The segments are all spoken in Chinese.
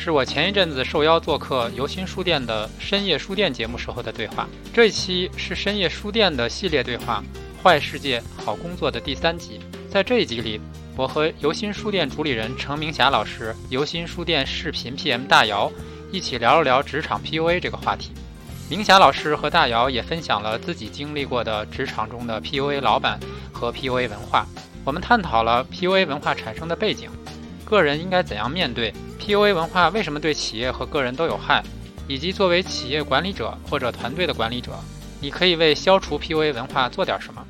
是我前一阵子受邀做客游心书店的深夜书店节目时候的对话。这一期是深夜书店的系列对话《坏世界好工作》的第三集。在这一集里，我和游心书店主理人程明霞老师、游心书店视频 PM 大姚一起聊了聊职场 PUA 这个话题。明霞老师和大姚也分享了自己经历过的职场中的 PUA 老板和 PUA 文化。我们探讨了 PUA 文化产生的背景。个人应该怎样面对 PUA 文化？为什么对企业和个人都有害？以及作为企业管理者或者团队的管理者，你可以为消除 PUA 文化做点什么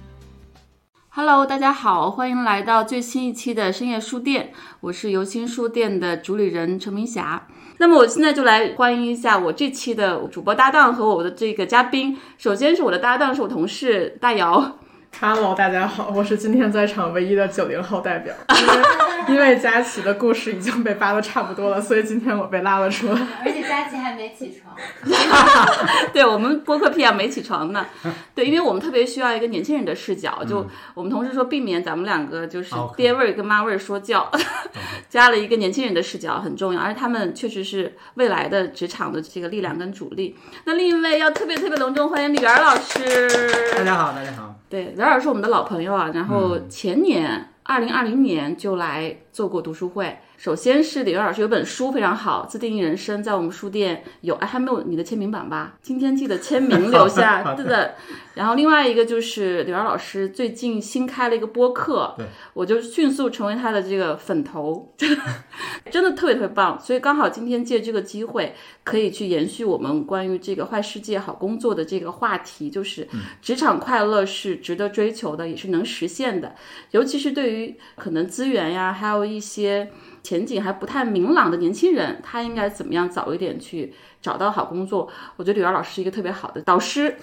？Hello，大家好，欢迎来到最新一期的深夜书店，我是游心书店的主理人陈明霞。那么我现在就来欢迎一下我这期的主播搭档和我的这个嘉宾。首先是我的搭档，是我同事大姚。Hello，大家好，我是今天在场唯一的九零后代表。因为佳琪的故事已经被扒的差不多了，所以今天我被拉了出来。而且佳琪还没起床。对我们播客啊没起床呢。对，因为我们特别需要一个年轻人的视角，就我们同事说避免咱们两个就是爹味儿跟妈味儿说教，加了一个年轻人的视角很重要，而且他们确实是未来的职场的这个力量跟主力。那另一位要特别特别隆重欢迎李媛老师。大家好，大家好。对，刘老师是我们的老朋友啊，然后前年。二零二零年就来做过读书会。首先是李老师有本书非常好，《自定义人生》在我们书店有，哎，还没有你的签名版吧？今天记得签名留下，对的。然后另外一个就是李老师最近新开了一个播客，对，我就迅速成为他的这个粉头，真的特别特别棒。所以刚好今天借这个机会，可以去延续我们关于这个坏世界好工作的这个话题，就是职场快乐是值得追求的，也是能实现的，尤其是对于可能资源呀，还有一些。前景还不太明朗的年轻人，他应该怎么样早一点去找到好工作？我觉得李媛老师是一个特别好的导师。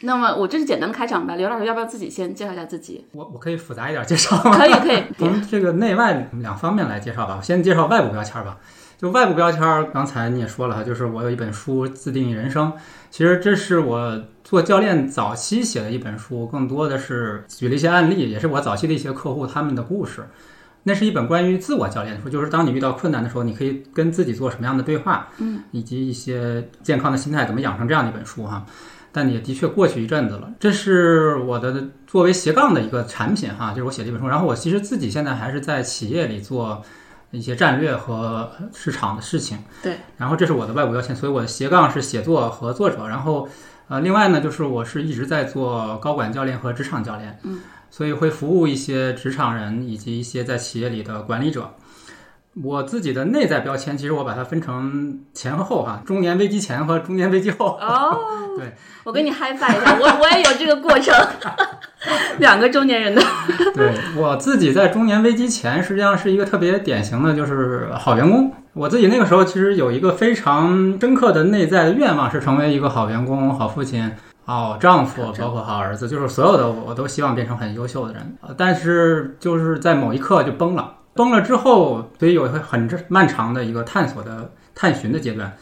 那么我这是简单的开场吧，刘老师要不要自己先介绍一下自己？我我可以复杂一点介绍吗可以可以，从这个内外两方面来介绍吧。我先介绍外部标签吧。就外部标签，刚才你也说了哈，就是我有一本书《自定义人生》，其实这是我做教练早期写的一本书，更多的是举了一些案例，也是我早期的一些客户他们的故事。那是一本关于自我教练的书，就是当你遇到困难的时候，你可以跟自己做什么样的对话，嗯，以及一些健康的心态怎么养成这样的一本书哈。但也的确过去一阵子了，这是我的作为斜杠的一个产品哈，就是我写这本书。然后我其实自己现在还是在企业里做一些战略和市场的事情，对。然后这是我的外部标签，所以我的斜杠是写作和作者。然后呃，另外呢，就是我是一直在做高管教练和职场教练，嗯。所以会服务一些职场人以及一些在企业里的管理者。我自己的内在标签，其实我把它分成前和后哈，中年危机前和中年危机后。哦，对，我跟你嗨翻一下，我我也有这个过程，两个中年人的。对我自己在中年危机前，实际上是一个特别典型的，就是好员工。我自己那个时候其实有一个非常深刻的内在的愿望，是成为一个好员工、好父亲。好丈夫，包括好儿子，就是所有的我都希望变成很优秀的人。但是就是在某一刻就崩了，崩了之后，所以有一个很漫长的一个探索的探寻的阶段。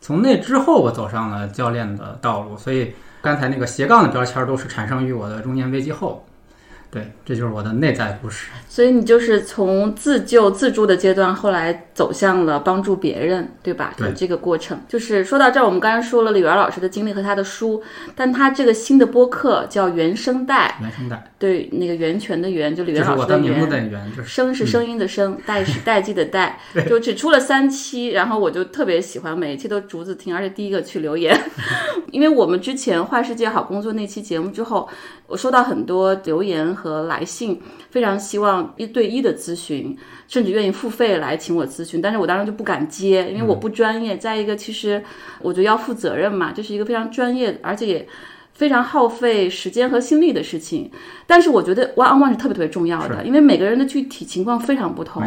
从那之后，我走上了教练的道路。所以刚才那个斜杠的标签都是产生于我的中年危机后。对，这就是我的内在故事。所以你就是从自救自助的阶段，后来走向了帮助别人，对吧？对这个过程。就是说到这儿，我们刚才说了李媛老师的经历和他的书，但他这个新的播客叫原声带。原声带。对，那个源泉的源就李媛老师的源。声是声音的声，带是代际的代。就只出了三期，然后我就特别喜欢，每一期都逐字听，而且第一个去留言，因为我们之前《坏世界好工作》那期节目之后，我收到很多留言。和来信，非常希望一对一的咨询，甚至愿意付费来请我咨询，但是我当时就不敢接，因为我不专业。再一个，其实我觉得要负责任嘛，这是一个非常专业，而且也非常耗费时间和心力的事情。但是我觉得 one on one 是特别特别重要的，因为每个人的具体情况非常不同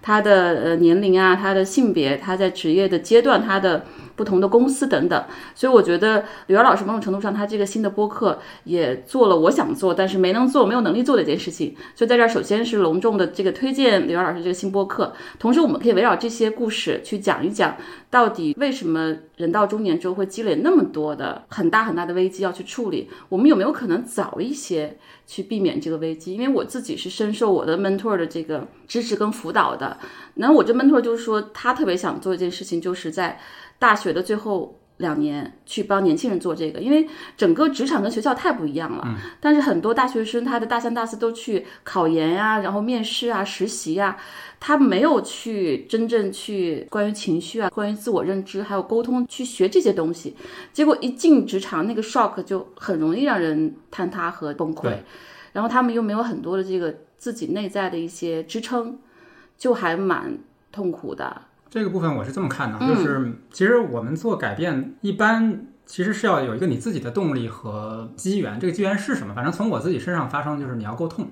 他的呃年龄啊，他的性别，他在职业的阶段，他的不同的公司等等。所以我觉得刘源老师某种程度上，他这个新的播客也做了我想做但是没能做、没有能力做的一件事情。所以在这儿，首先是隆重的这个推荐刘源老师这个新播客，同时我们可以围绕这些故事去讲一讲，到底为什么人到中年之后会积累那么多的很大很大的危机要去处理？我们有没有可能早一些去避免这个危机？因为我自己是深受我的 mentor 的这个支持跟辅导的。那我这 mentor 就是说，他特别想做一件事情，就是在大学的最后。两年去帮年轻人做这个，因为整个职场跟学校太不一样了。但是很多大学生他的大三、大四都去考研呀、然后面试啊、实习呀，他没有去真正去关于情绪啊、关于自我认知还有沟通去学这些东西，结果一进职场那个 shock 就很容易让人坍塌和崩溃，然后他们又没有很多的这个自己内在的一些支撑，就还蛮痛苦的。这个部分我是这么看的，嗯就是其实我们做改变，一般其实是要有一个你自己的动力和机缘。这个机缘是什么？反正从我自己身上发生，就是你要够痛。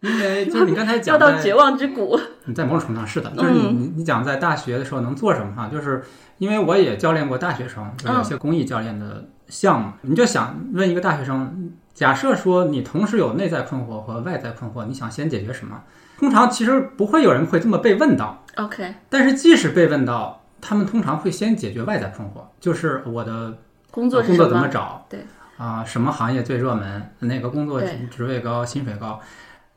因为就是你刚才讲 在到绝望之谷，你在某种程度上是的，就是你你你讲在大学的时候能做什么哈？就是因为我也教练过大学生，就有些公益教练的项目，你就想问一个大学生，假设说你同时有内在困惑和外在困惑，你想先解决什么？通常其实不会有人会这么被问到，OK，但是即使被问到，他们通常会先解决外在困惑，就是我的工作工作怎么么？找？对啊、什么行业最热门？哪个工作对职位高、薪水高？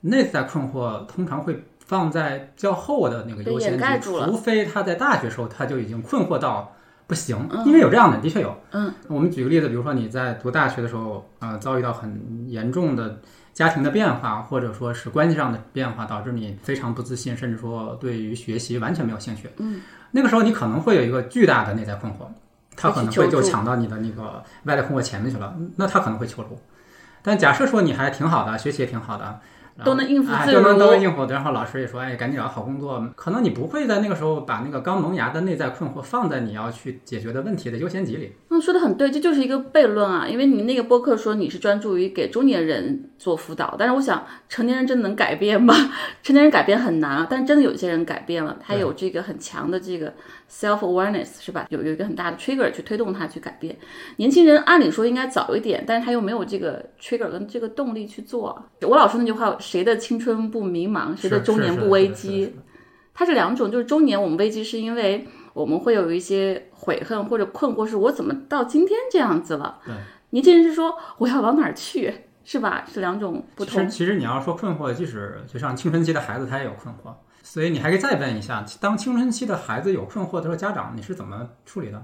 内在困惑通常会放在较后的那个优先级，除非他在大学时候他就已经困惑到不行，因为有这样的，的确有。嗯，我们举个例子，比如说你在读大学的时候，呃，遭遇到很严重的家庭的变化，或者说是关系上的变化，导致你非常不自信，甚至说对于学习完全没有兴趣。嗯，那个时候你可能会有一个巨大的内在困惑，他可能会就抢到你的那个外在困惑前面去了，那他可能会求助。但假设说你还挺好的，学习也挺好的，都能应付哎，自都能如都能应付的。然后老师也说，哎，赶紧找好工作。可能你不会在那个时候把那个刚萌芽的内在困惑放在你要去解决的问题的优先级里。嗯，说的很对，这就是一个悖论啊。因为你那个播客说你是专注于给中年人做辅导，但是我想成年人真的能改变吗？成年人改变很难啊，但真的有一些人改变了，他有这个很强的这个 self awareness 是吧？有有一个很大的 trigger 去推动他去改变。年轻人按理说应该早一点，但是他又没有这个 trigger 跟这个动力去做。我老说那句话，谁的青春不迷茫，谁的中年不危机？它是两种，就是中年我们危机是因为我们会有一些悔恨或者困惑，是我怎么到今天这样子了？对，年轻人是说我要往哪儿去，是吧？是两种不同。其实其实你要说困惑，即使就像青春期的孩子，他也有困惑。所以你还可以再问一下，当青春期的孩子有困惑的时候，家长你是怎么处理的？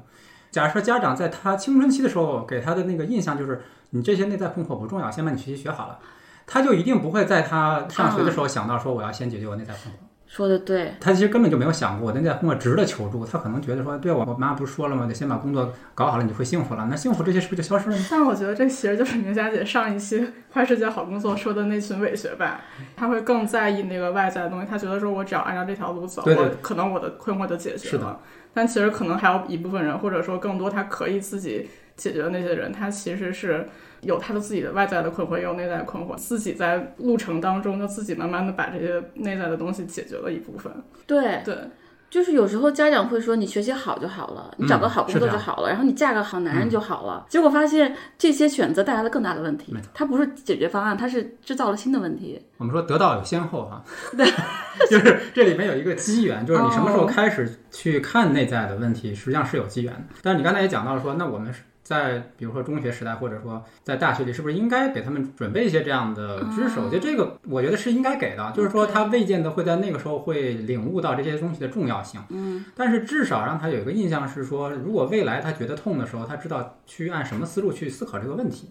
假设家长在他青春期的时候给他的那个印象就是，你这些内在困惑不重要，先把你学习学好了，他就一定不会在他上学的时候想到说我要先解决我内在困惑。说的对，他其实根本就没有想过我的内在困惑值得求助，他可能觉得说，对我我妈不是说了吗？得先把工作搞好了，你就会幸福了。那幸福这些是不是就消失了呢？但我觉得这其实就是宁佳姐上一期《坏世界好工作》说的那群伪学霸，他会更在意那个外在的东西。他觉得说我只要按照这条路走，对对我可能我的困惑就解决是的了。但其实可能还有一部分人，或者说更多他可以自己解决的那些人，他其实是有他的自己的外在的困惑，也有内在的困惑，自己在路程当中就自己慢慢的把这些内在的东西解决了一部分。对，对，就是有时候家长会说你学习好就好了，你找个好工作就好了，然后你嫁个好男人就好了。结果发现这些选择带来了更大的问题没错，它不是解决方案，它是制造了新的问题。我们说得道有先后哈，对就是这里面有一个机缘，就是你什么时候开始去看内在的问题，实际上是有机缘的。但是你刚才也讲到了说，那我们是在比如说中学时代，或者说在大学里，是不是应该给他们准备一些这样的知识？我觉得这个我觉得是应该给的，就是说他未见得会在那个时候会领悟到这些东西的重要性。嗯，但是至少让他有一个印象是说，如果未来他觉得痛的时候，他知道去按什么思路去思考这个问题。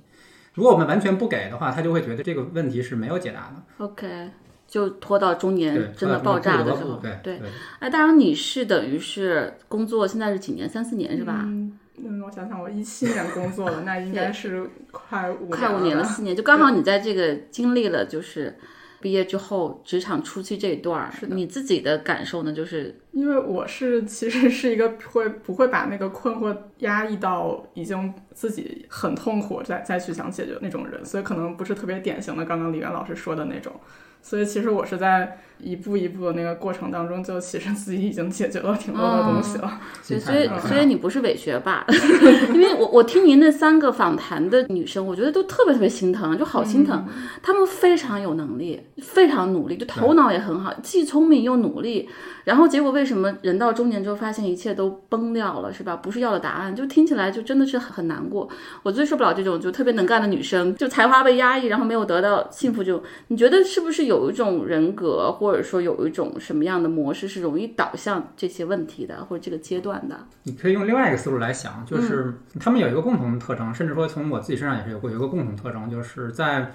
如果我们完全不给的话，他就会觉得这个问题是没有解答的。OK，就拖到中年，真的爆炸的时候不得不，对对。对。哎，大杨，你是等于是工作现在是几年？三四年是吧？嗯，嗯我想想，我一七年工作了，那应该是快五快五年了吧年了，四年，就刚好你在这个经历了就是毕业之后职场初期这一段儿，你自己的感受呢？就是因为我是其实是一个会不会把那个困惑压抑到已经自己很痛苦再再去想解决那种人，所以可能不是特别典型的刚刚李源老师说的那种。所以其实我是在一步一步的那个过程当中，就其实自己已经解决了挺多的东西了。所以所以所以你不是伪学霸，因为我我听您那三个访谈的女生，我觉得都特别特别心疼，就好心疼。她们非常有能力，非常努力，就头脑也很好，既聪明又努力。然后结果为什么人到中年之后发现一切都崩掉了，是吧？不是要的答案，就听起来就真的是很很难过。我最受不了这种就特别能干的女生，就才华被压抑，然后没有得到幸福。就你觉得是不是有一种人格，或者说有一种什么样的模式是容易导向这些问题的，或者这个阶段的？你可以用另外一个思路来想，就是他们有一个共同的特征，甚至说从我自己身上也是有过有一个共同特征，就是在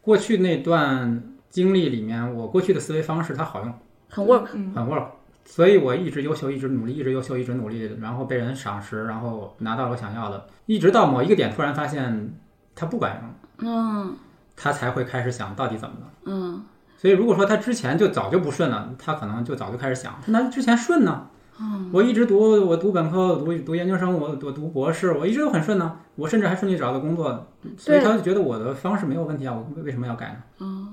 过去那段经历里面，我过去的思维方式它好用，很 work，很 work。所以我一直优秀，一直努力，一直优秀，一直努力，然后被人赏识，然后拿到了我想要的，一直到某一个点，突然发现它不管用，嗯，他才会开始想到底怎么了，嗯。所以如果说他之前就早就不顺了，他可能就早就开始想，那之前顺呢？嗯，我一直读，我读本科，我读读研究生，我我读博士，我一直都很顺呢，我甚至还顺利找到工作，所以他就觉得我的方式没有问题啊，我为什么要改呢？哦。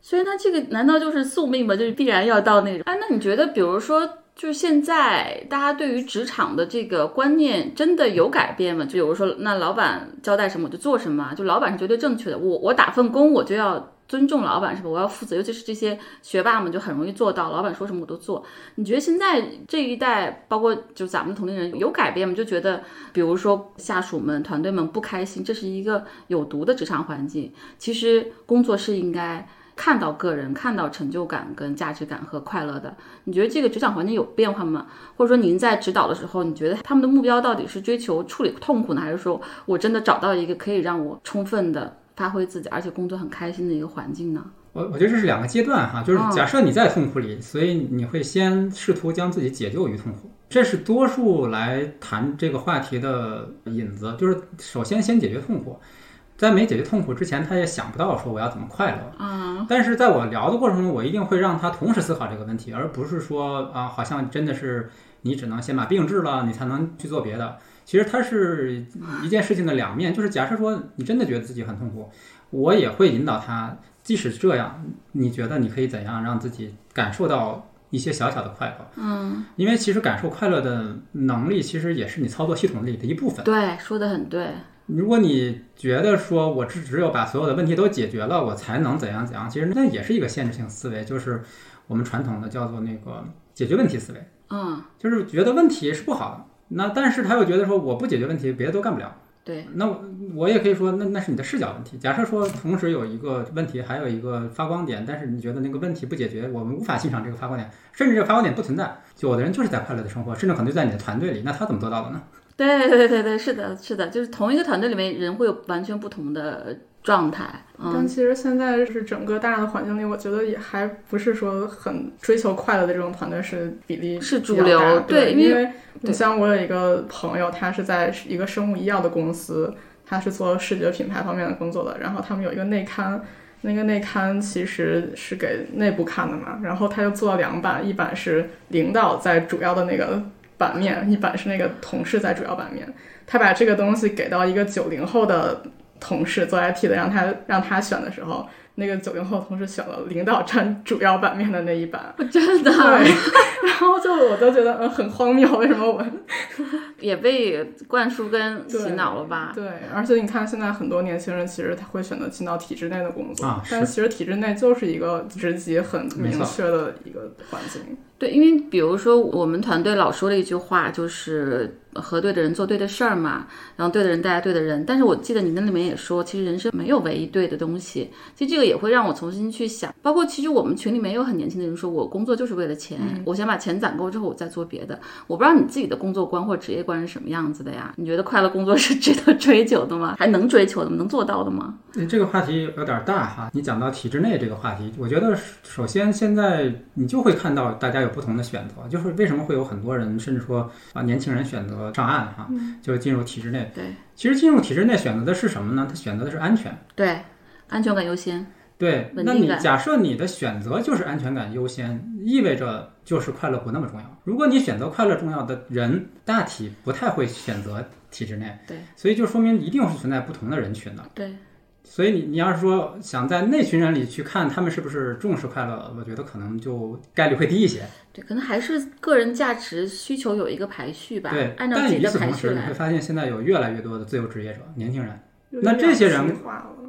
所以他这个难道就是宿命吗？就是必然要到那种？哎，那你觉得，比如说，就是现在大家对于职场的这个观念真的有改变吗？就比如说，那老板交代什么我就做什么，就老板是绝对正确的。我我打份工我就要尊重老板，是吧？我要负责，尤其是这些学霸们就很容易做到，老板说什么我都做。你觉得现在这一代，包括就咱们同龄人有改变吗？就觉得，比如说下属们、团队们不开心，这是一个有毒的职场环境。其实工作是应该。看到个人，看到成就感、跟价值感和快乐的，你觉得这个职场环境有变化吗？或者说您在指导的时候，你觉得他们的目标到底是追求处理痛苦呢，还是说我真的找到一个可以让我充分的发挥自己，而且工作很开心的一个环境呢？我我觉得这是两个阶段哈，就是假设你在痛苦里，所以你会先试图将自己解救于痛苦，这是多数来谈这个话题的引子，就是首先先解决痛苦。在没解决痛苦之前，他也想不到说我要怎么快乐。嗯，但是在我聊的过程中，我一定会让他同时思考这个问题，而不是说啊，好像真的是你只能先把病治了，你才能去做别的。其实它是一件事情的两面，就是假设说你真的觉得自己很痛苦，我也会引导他，即使这样，你觉得你可以怎样让自己感受到一些小小的快乐？嗯，因为其实感受快乐的能力，其实也是你操作系统里的一部分。对，说的很对。如果你觉得说我只只有把所有的问题都解决了，我才能怎样怎样，其实那也是一个限制性思维，就是我们传统的叫做那个解决问题思维。嗯，就是觉得问题是不好的，那但是他又觉得说我不解决问题，别的都干不了。对，那我也可以说，那那是你的视角问题。假设说同时有一个问题，还有一个发光点，但是你觉得那个问题不解决，我们无法欣赏这个发光点，甚至这个发光点不存在，有的人就是在快乐的生活，甚至可能就在你的团队里，那他怎么做到的呢？对对对对，是的，是的，就是同一个团队里面人会有完全不同的状态。但其实现在是整个大的环境里，我觉得也还不是说很追求快乐的这种团队是比例是主流。对，因为你像我有一个朋友，他是在一个生物医药的公司，他是做视觉品牌方面的工作的。然后他们有一个内刊，那个内刊其实是给内部看的嘛。然后他就做了两版，一版是领导在主要的那个。版面一版是那个同事在主要版面，他把这个东西给到一个九零后的同事做 IT 的，让他让他选的时候。那个九零后同事选了领导占主要版面的那一版，真的，对，然后就我都觉得嗯很荒谬，为什么我也被灌输跟洗脑了吧？对，而且你看现在很多年轻人其实他会选择进到体制内的工作，啊，但其实体制内就是一个职级很明确的一个环境。对，因为比如说我们团队老说了一句话，就是。和对的人做对的事儿嘛，然后对的人带来对的人。但是我记得你那里面也说，其实人生没有唯一对的东西。其实这个也会让我重新去想。包括其实我们群里面有很年轻的人说，我工作就是为了钱，我先把钱攒够之后，我再做别的。我不知道你自己的工作观或职业观是什么样子的呀？你觉得快乐工作是值得追求的吗？还能追求的吗？能做到的吗？这个话题有点大哈。你讲到体制内这个话题，我觉得首先现在你就会看到大家有不同的选择，就是为什么会有很多人甚至说啊年轻人选择。上岸哈，就进入体制内。对，其实进入体制内选择的是什么呢？他选择的是安全。对，安全感优先。对，那你假设你的选择就是安全感优先，意味着就是快乐不那么重要。如果你选择快乐重要的人，大体不太会选择体制内。对，所以就说明一定是存在不同的人群的。对，所以你你要是说想在那群人里去看他们是不是重视快乐，我觉得可能就概率会低一些。对，可能还是个人价值需求有一个排序吧，对，按照自己的但与此排序来同时你会。发现现在有越来越多的自由职业者，年轻人，那这些人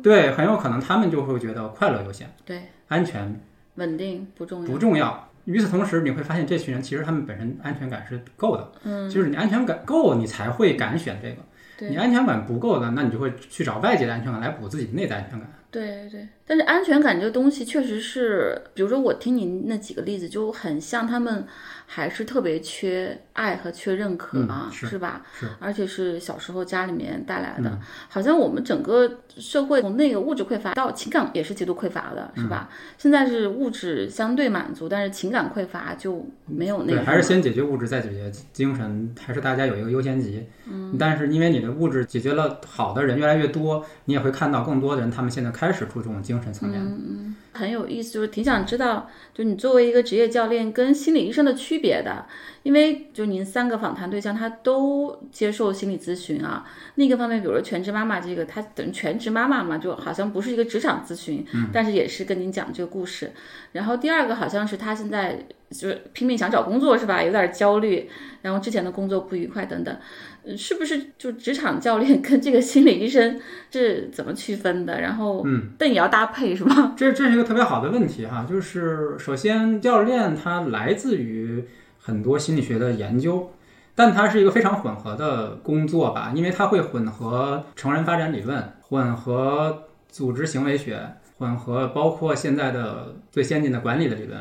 对，很有可能他们就会觉得快乐优先，对，安全稳定不重要。不重要。与此同时，你会发现这群人其实他们本身安全感是够的，嗯，就是你安全感够，你才会敢选这个。你安全感不够的，那你就会去找外界的安全感来补自己内在安全感。对对，但是安全感这个东西确实是，比如说我听你那几个例子，就很像他们还是特别缺爱和缺认可嗯啊，是吧？是，而且是小时候家里面带来的，嗯好像我们整个社会从那个物质匮乏到情感也是极度匮乏的，是吧？嗯现在是物质相对满足，但是情感匮乏就没有那对，个。还是先解决物质，再解决精神，还是大家有一个优先级。嗯，但是因为你的物质解决了，好的人越来越多，你也会看到更多的人，他们现在开始注重精神层面。很有意思，就是挺想知道，就你作为一个职业教练跟心理医生的区别的，因为就您三个访谈对象他都接受心理咨询啊。另一个方面，比如说全职妈妈这个，她等于全职妈妈嘛，就好像不是一个职场咨询，但是也是跟您讲这个故事。然后第二个好像是她现在就是拼命想找工作是吧？有点焦虑，然后之前的工作不愉快等等，呃是不是就职场教练跟这个心理医生是怎么区分的？然后嗯，但也要搭配是吧？这这是一个特别好的问题哈，就是首先教练他来自于很多心理学的研究，但它是一个非常混合的工作吧，因为它会混合成人发展理论，混合组织行为学，混合包括现在的最先进的管理的理论。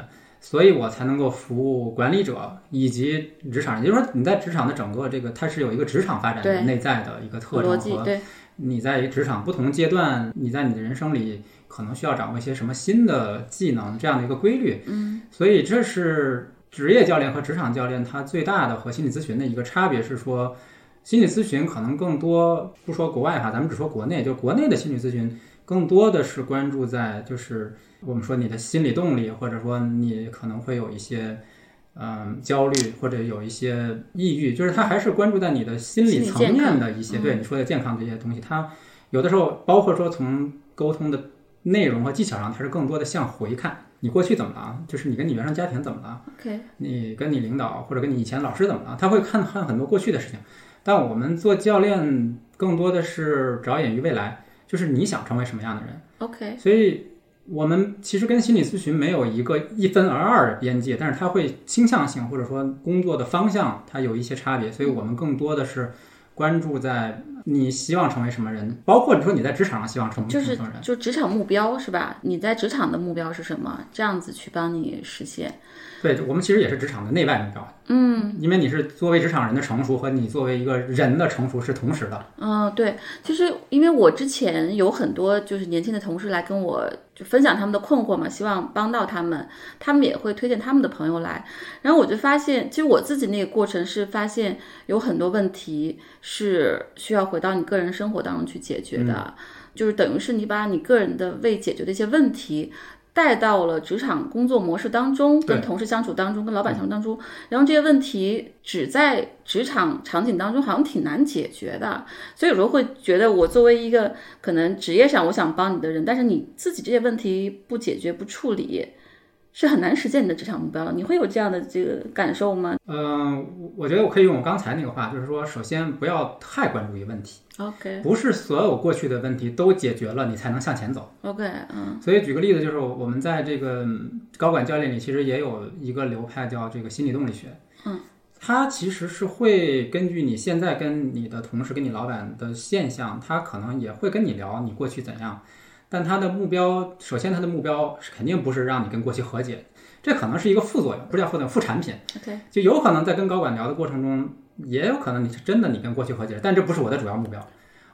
所以我才能够服务管理者以及职场人，也就是说你在职场的整个这个，它是有一个职场发展的内在的一个特征和。你在职场不同阶段，你在你的人生里可能需要掌握一些什么新的技能，这样的一个规律。嗯，所以这是职业教练和职场教练他最大的和心理咨询的一个差别是说，心理咨询可能更多不说国外哈，咱们只说国内，就国内的心理咨询更多的是关注在就是我们说你的心理动力，或者说你可能会有一些。嗯，焦虑或者有一些抑郁，就是他还是关注在你的心理层面的一些，对你说的健康这些东西，它有的时候包括说从沟通的内容和技巧上，它是更多的向回看，你过去怎么了，就是你跟你原生家庭怎么了，OK，你跟你领导或者跟你以前老师怎么了，他会看看很多过去的事情。但我们做教练更多的是着眼于未来，就是你想成为什么样的人。OK，所以我们其实跟心理咨询没有一个一分而二的边界，但是它会倾向性或者说工作的方向它有一些差别，所以我们更多的是关注在你希望成为什么人，包括你说你在职场上希望成为就是什么人。就职场目标是吧？你在职场的目标是什么？这样子去帮你实现。对我们其实也是职场的内外目标，嗯，因为你是作为职场人的成熟和你作为一个人的成熟是同时的，嗯，对，其实因为我之前有很多就是年轻的同事来跟我就分享他们的困惑嘛，希望帮到他们，他们也会推荐他们的朋友来，然后我就发现，其实我自己那个过程是发现有很多问题是需要回到你个人生活当中去解决的，就是等于是你把你个人的未解决的一些问题。带到了职场工作模式当中，跟同事相处当中，跟老板相处当中，然后这些问题只在职场场景当中好像挺难解决的，所以有时候会觉得，我作为一个可能职业上我想帮你的人，但是你自己这些问题不解决、不处理，是很难实现你的职场目标的。你会有这样的这个感受吗嗯、我我觉得我可以用我刚才那个话，就是说，首先不要太关注于问题，？OK 不是所有过去的问题都解决了，你才能向前走。OK，嗯所以举个例子，就是我们在这个嗯高管教练里，其实也有一个流派叫这个心理动力学。嗯，它其实是会根据你现在跟你的同事、跟你老板的现象，他可能也会跟你聊你过去怎样，但他的目标，首先他的目标是肯定不是让你跟过去和解，这可能是一个副作用，不是叫副作用，副产品。就有可能在跟高管聊的过程中，也有可能你是真的你跟过去和解，但这不是我的主要目标。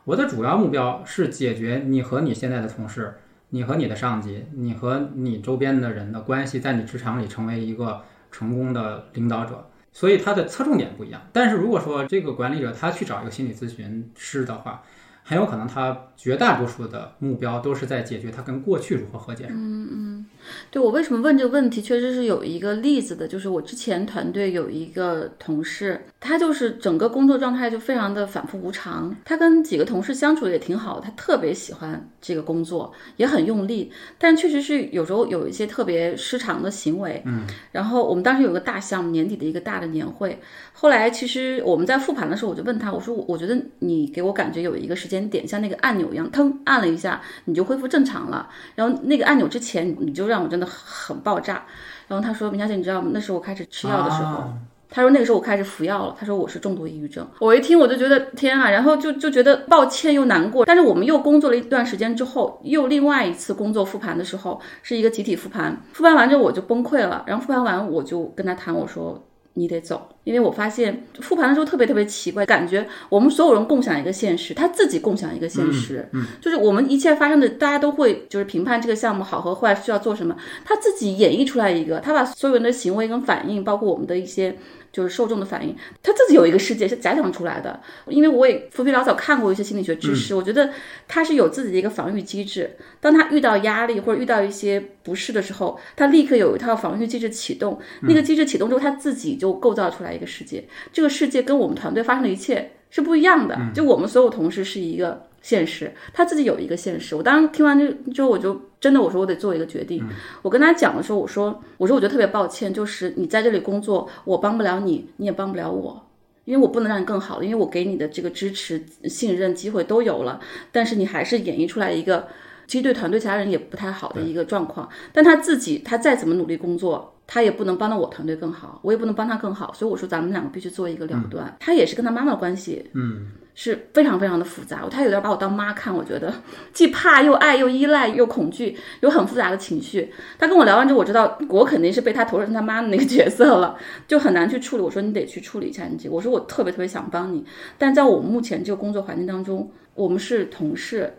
我的主要目标是解决你和你现在的同事、你和你的上级、你和你周边的人的关系，在你职场里成为一个成功的领导者。所以他的侧重点不一样。但是如果说这个管理者他去找一个心理咨询师的话，很有可能他绝大多数的目标都是在解决他跟过去如何和解。嗯嗯对我为什么问这个问题，确实是有一个例子的，就是我之前团队有一个同事，他就是整个工作状态就非常的反复无常，他跟几个同事相处的也挺好，他特别喜欢这个工作，也很用力，但确实是有时候有一些特别失常的行为。嗯，然后我们当时有个大项目，年底的一个大的年会，后来其实我们在复盘的时候，我就问他，我说我我觉得你给我感觉有一个时间点，像那个按钮一样，腾按了一下，你就恢复正常了，然后那个按钮之前你就让我真的很爆炸。然后他说：“明小姐，你知道吗？那是我开始吃药的时候。啊他说那个时候我开始服药了。他说我是重度抑郁症。我一听我就觉得天啊，然后就就觉得抱歉又难过。但是我们又工作了一段时间之后，又另外一次工作复盘的时候，是一个集体复盘。复盘完之后我就崩溃了，然后复盘完我就跟他谈，我说。你得走，因为我发现复盘的时候特别特别奇怪，感觉我们所有人共享一个现实，他自己共享一个现实，嗯，就是我们一切发生的，大家都会就是评判这个项目好和坏需要做什么，他自己演绎出来一个，他把所有人的行为跟反应，包括我们的一些就是受众的反应，他自己有一个世界是假想出来的。因为我也浮皮潦草看过一些心理学知识，我觉得他是有自己的一个防御机制。当他遇到压力或者遇到一些不适的时候，他立刻有一套防御机制启动。那个机制启动之后，他自己就构造出来一个世界。这个世界跟我们团队发生的一切是不一样的。就我们所有同事是一个现实，他自己有一个现实。我当时听完这之后，我就真的我说我得做一个决定。我跟他讲的时候，我说我说我觉得特别抱歉，就是你在这里工作，我帮不了你，你也帮不了我。因为我不能让你更好了，因为我给你的这个支持、信任、机会都有了，但是你还是演绎出来一个其实对团队其他人也不太好的一个状况。但他自己他再怎么努力工作，他也不能帮到我团队更好，我也不能帮他更好，所以我说咱们两个必须做一个了断。他也是跟他妈妈的关系，嗯，是非常非常的复杂，他有点把我当妈看，我觉得 既怕又爱又依赖又恐惧，有很复杂的情绪。他跟我聊完之后，我知道我肯定是被他投射成他妈的那个 角色了，就很难去处理。我说你得去处理一下你这个，我说我特别特别想帮你，但在我们目前这个工作环境当中，我们是同事，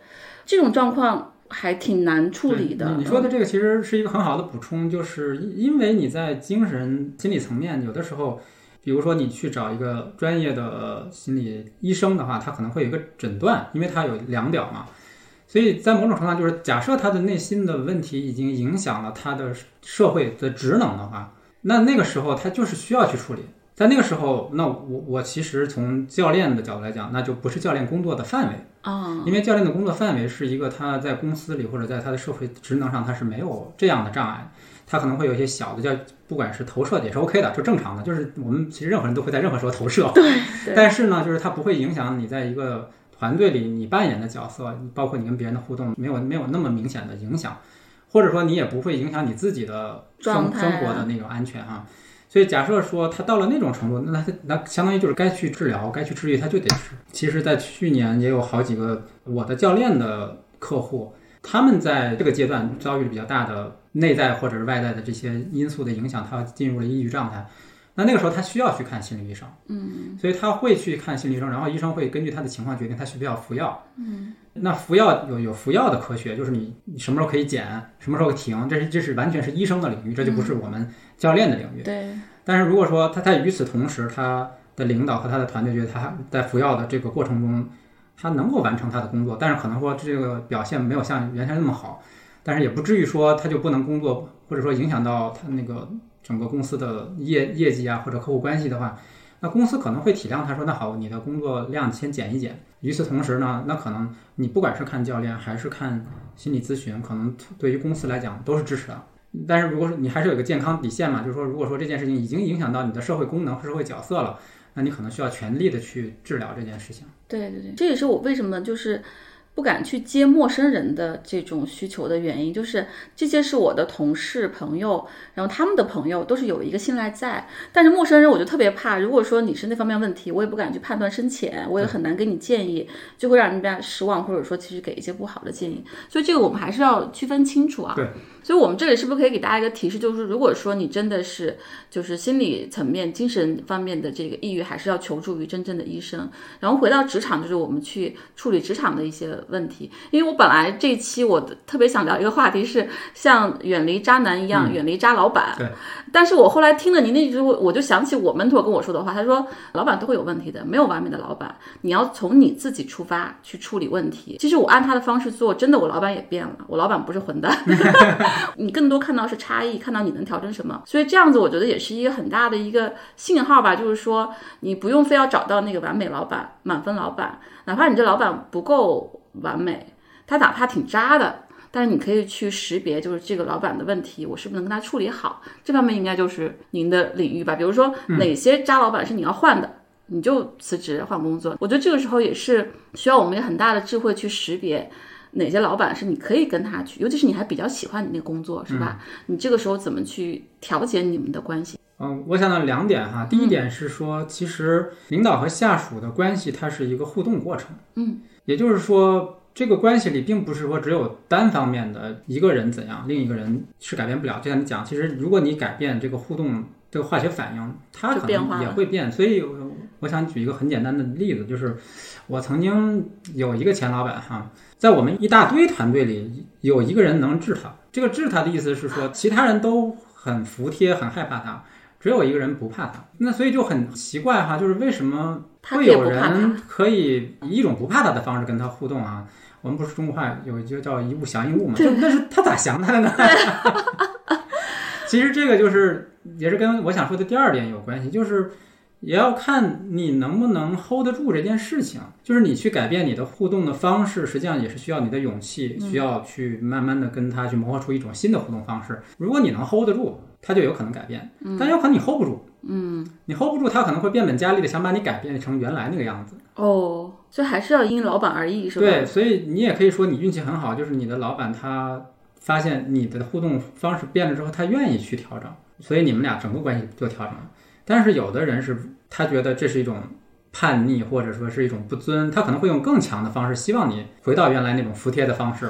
这种状况还挺难处理的。你你说的这个其实是一个很好的补充，就是因为你在精神心理层面，有的时候，比如说你去找一个专业的心理医生的话，他可能会有一个诊断，因为他有量表嘛。所以在某种程度上，就是假设他的内心的问题已经影响了他的社会的职能的话，那那个时候他就是需要去处理。在那个时候，那我我其实从教练的角度来讲，那就不是教练工作的范围。啊，因为教练的工作范围是一个他在公司里或者在他的社会职能上他是没有这样的障碍，他可能会有一些小的叫不管是投射也是 OK 的，就正常的，就是我们其实任何人都会在任何时候投射，对，对但是呢，就是它不会影响你在一个团队里你扮演的角色，包括你跟别人的互动没有没有那么明显的影响，或者说你也不会影响你自己的生啊生活的那种安全哈、所以假设说他到了那种程度，那他那相当于就是该去治疗、该去治愈，他就得治。其实，在去年也有好几个我的教练的客户，他们在这个阶段遭遇了比较大的内在或者是外在的这些因素的影响，他进入了抑郁状态。那那个时候他需要去看心理医生，嗯，所以他会去看心理医生，然后医生会根据他的情况决定他需不需要服药，嗯，那服药有有服药的科学，就是你你什么时候可以减，什么时候停，这是这是完全是医生的领域，这就不是我们教练的领域。对，但是如果说他在与此同时，他的领导和他的团队觉得他在服药的这个过程中，他能够完成他的工作，但是可能说这个表现没有像原先那么好，但是也不至于说他就不能工作，或者说影响到他那个整个公司的业业绩啊或者客户关系的话，那公司可能会体谅他说，那好，你的工作量先减一减。与此同时呢，那可能你不管是看教练还是看心理咨询，可能对于公司来讲都是支持的。但是如果说你还是有个健康底线嘛，就是说，如果说这件事情已经影响到你的社会功能和社会角色了，那你可能需要全力的去治疗这件事情。对对对，这也是我为什么就是不敢去接陌生人的这种需求的原因，就是这些是我的同事、朋友，然后他们的朋友都是有一个信赖在，但是陌生人我就特别怕，如果说你是那方面问题，我也不敢去判断深浅，我也很难给你建议，就会让人家失望，或者说其实给一些不好的建议，所以这个我们还是要区分清楚啊。对。所以，我们这里是不是可以给大家一个提示，就是如果说你真的是就是心理层面、精神方面的这个抑郁，还是要求助于真正的医生。然后回到职场，就是我们去处理职场的一些问题。因为我本来这一期我的特别想聊一个话题是像远离渣男一样，远离渣老板。对。但是我后来听了您那句，我就想起我门徒跟我说的话，他说老板都会有问题的，没有完美的老板，你要从你自己出发去处理问题。其实我按他的方式做，真的我老板也变了，我老板不是混蛋。你更多看到是差异，看到你能调整什么，所以这样子我觉得也是一个很大的一个信号吧，就是说你不用非要找到那个完美老板、满分老板，哪怕你这老板不够完美，他哪怕挺渣的。但是你可以去识别，就是这个老板的问题，我是不是能跟他处理好？这方面应该就是您的领域吧。比如说哪些渣老板是你要换的，你就辞职换工作。我觉得这个时候也是需要我们有很大的智慧去识别哪些老板是你可以跟他去，尤其是你还比较喜欢你那个工作，是吧？你这个时候怎么去调节你们的关系？嗯，我想到两点哈。第一点是说，其实领导和下属的关系它是一个互动过程。嗯，也就是说。这个关系里并不是说只有单方面的一个人怎样，另一个人是改变不了。就像你讲，其实如果你改变这个互动这个化学反应，它可能也会变。所以我想举一个很简单的例子，就是我曾经有一个前老板哈，在我们一大堆团队里有一个人能治他。这个治他的意思是说，其他人都很服帖、很害怕他，只有一个人不怕他。那所以就很奇怪哈，就是为什么会有人可以以一种不怕他的方式跟他互动啊？我们不是中国话有一句叫“一物降一物”嘛？就那是他咋降他的呢？其实这个就是也是跟我想说的第二点有关系，就是也要看你能不能 hold 得住这件事情。就是你去改变你的互动的方式，实际上也是需要你的勇气，需要去慢慢的跟他去磨合出一种新的互动方式。如果你能 hold 得住，他就有可能改变；但有可能你 hold 不住，嗯，你 hold 不住，他可能会变本加厉的想把你改变成原来那个样子。哦。所以还是要因老板而异，是吧？对，所以你也可以说你运气很好，就是你的老板他发现你的互动方式变了之后，他愿意去调整，所以你们俩整个关系就调整了。但是有的人是他觉得这是一种叛逆，或者说是一种不尊，他可能会用更强的方式，希望你回到原来那种服帖的方式。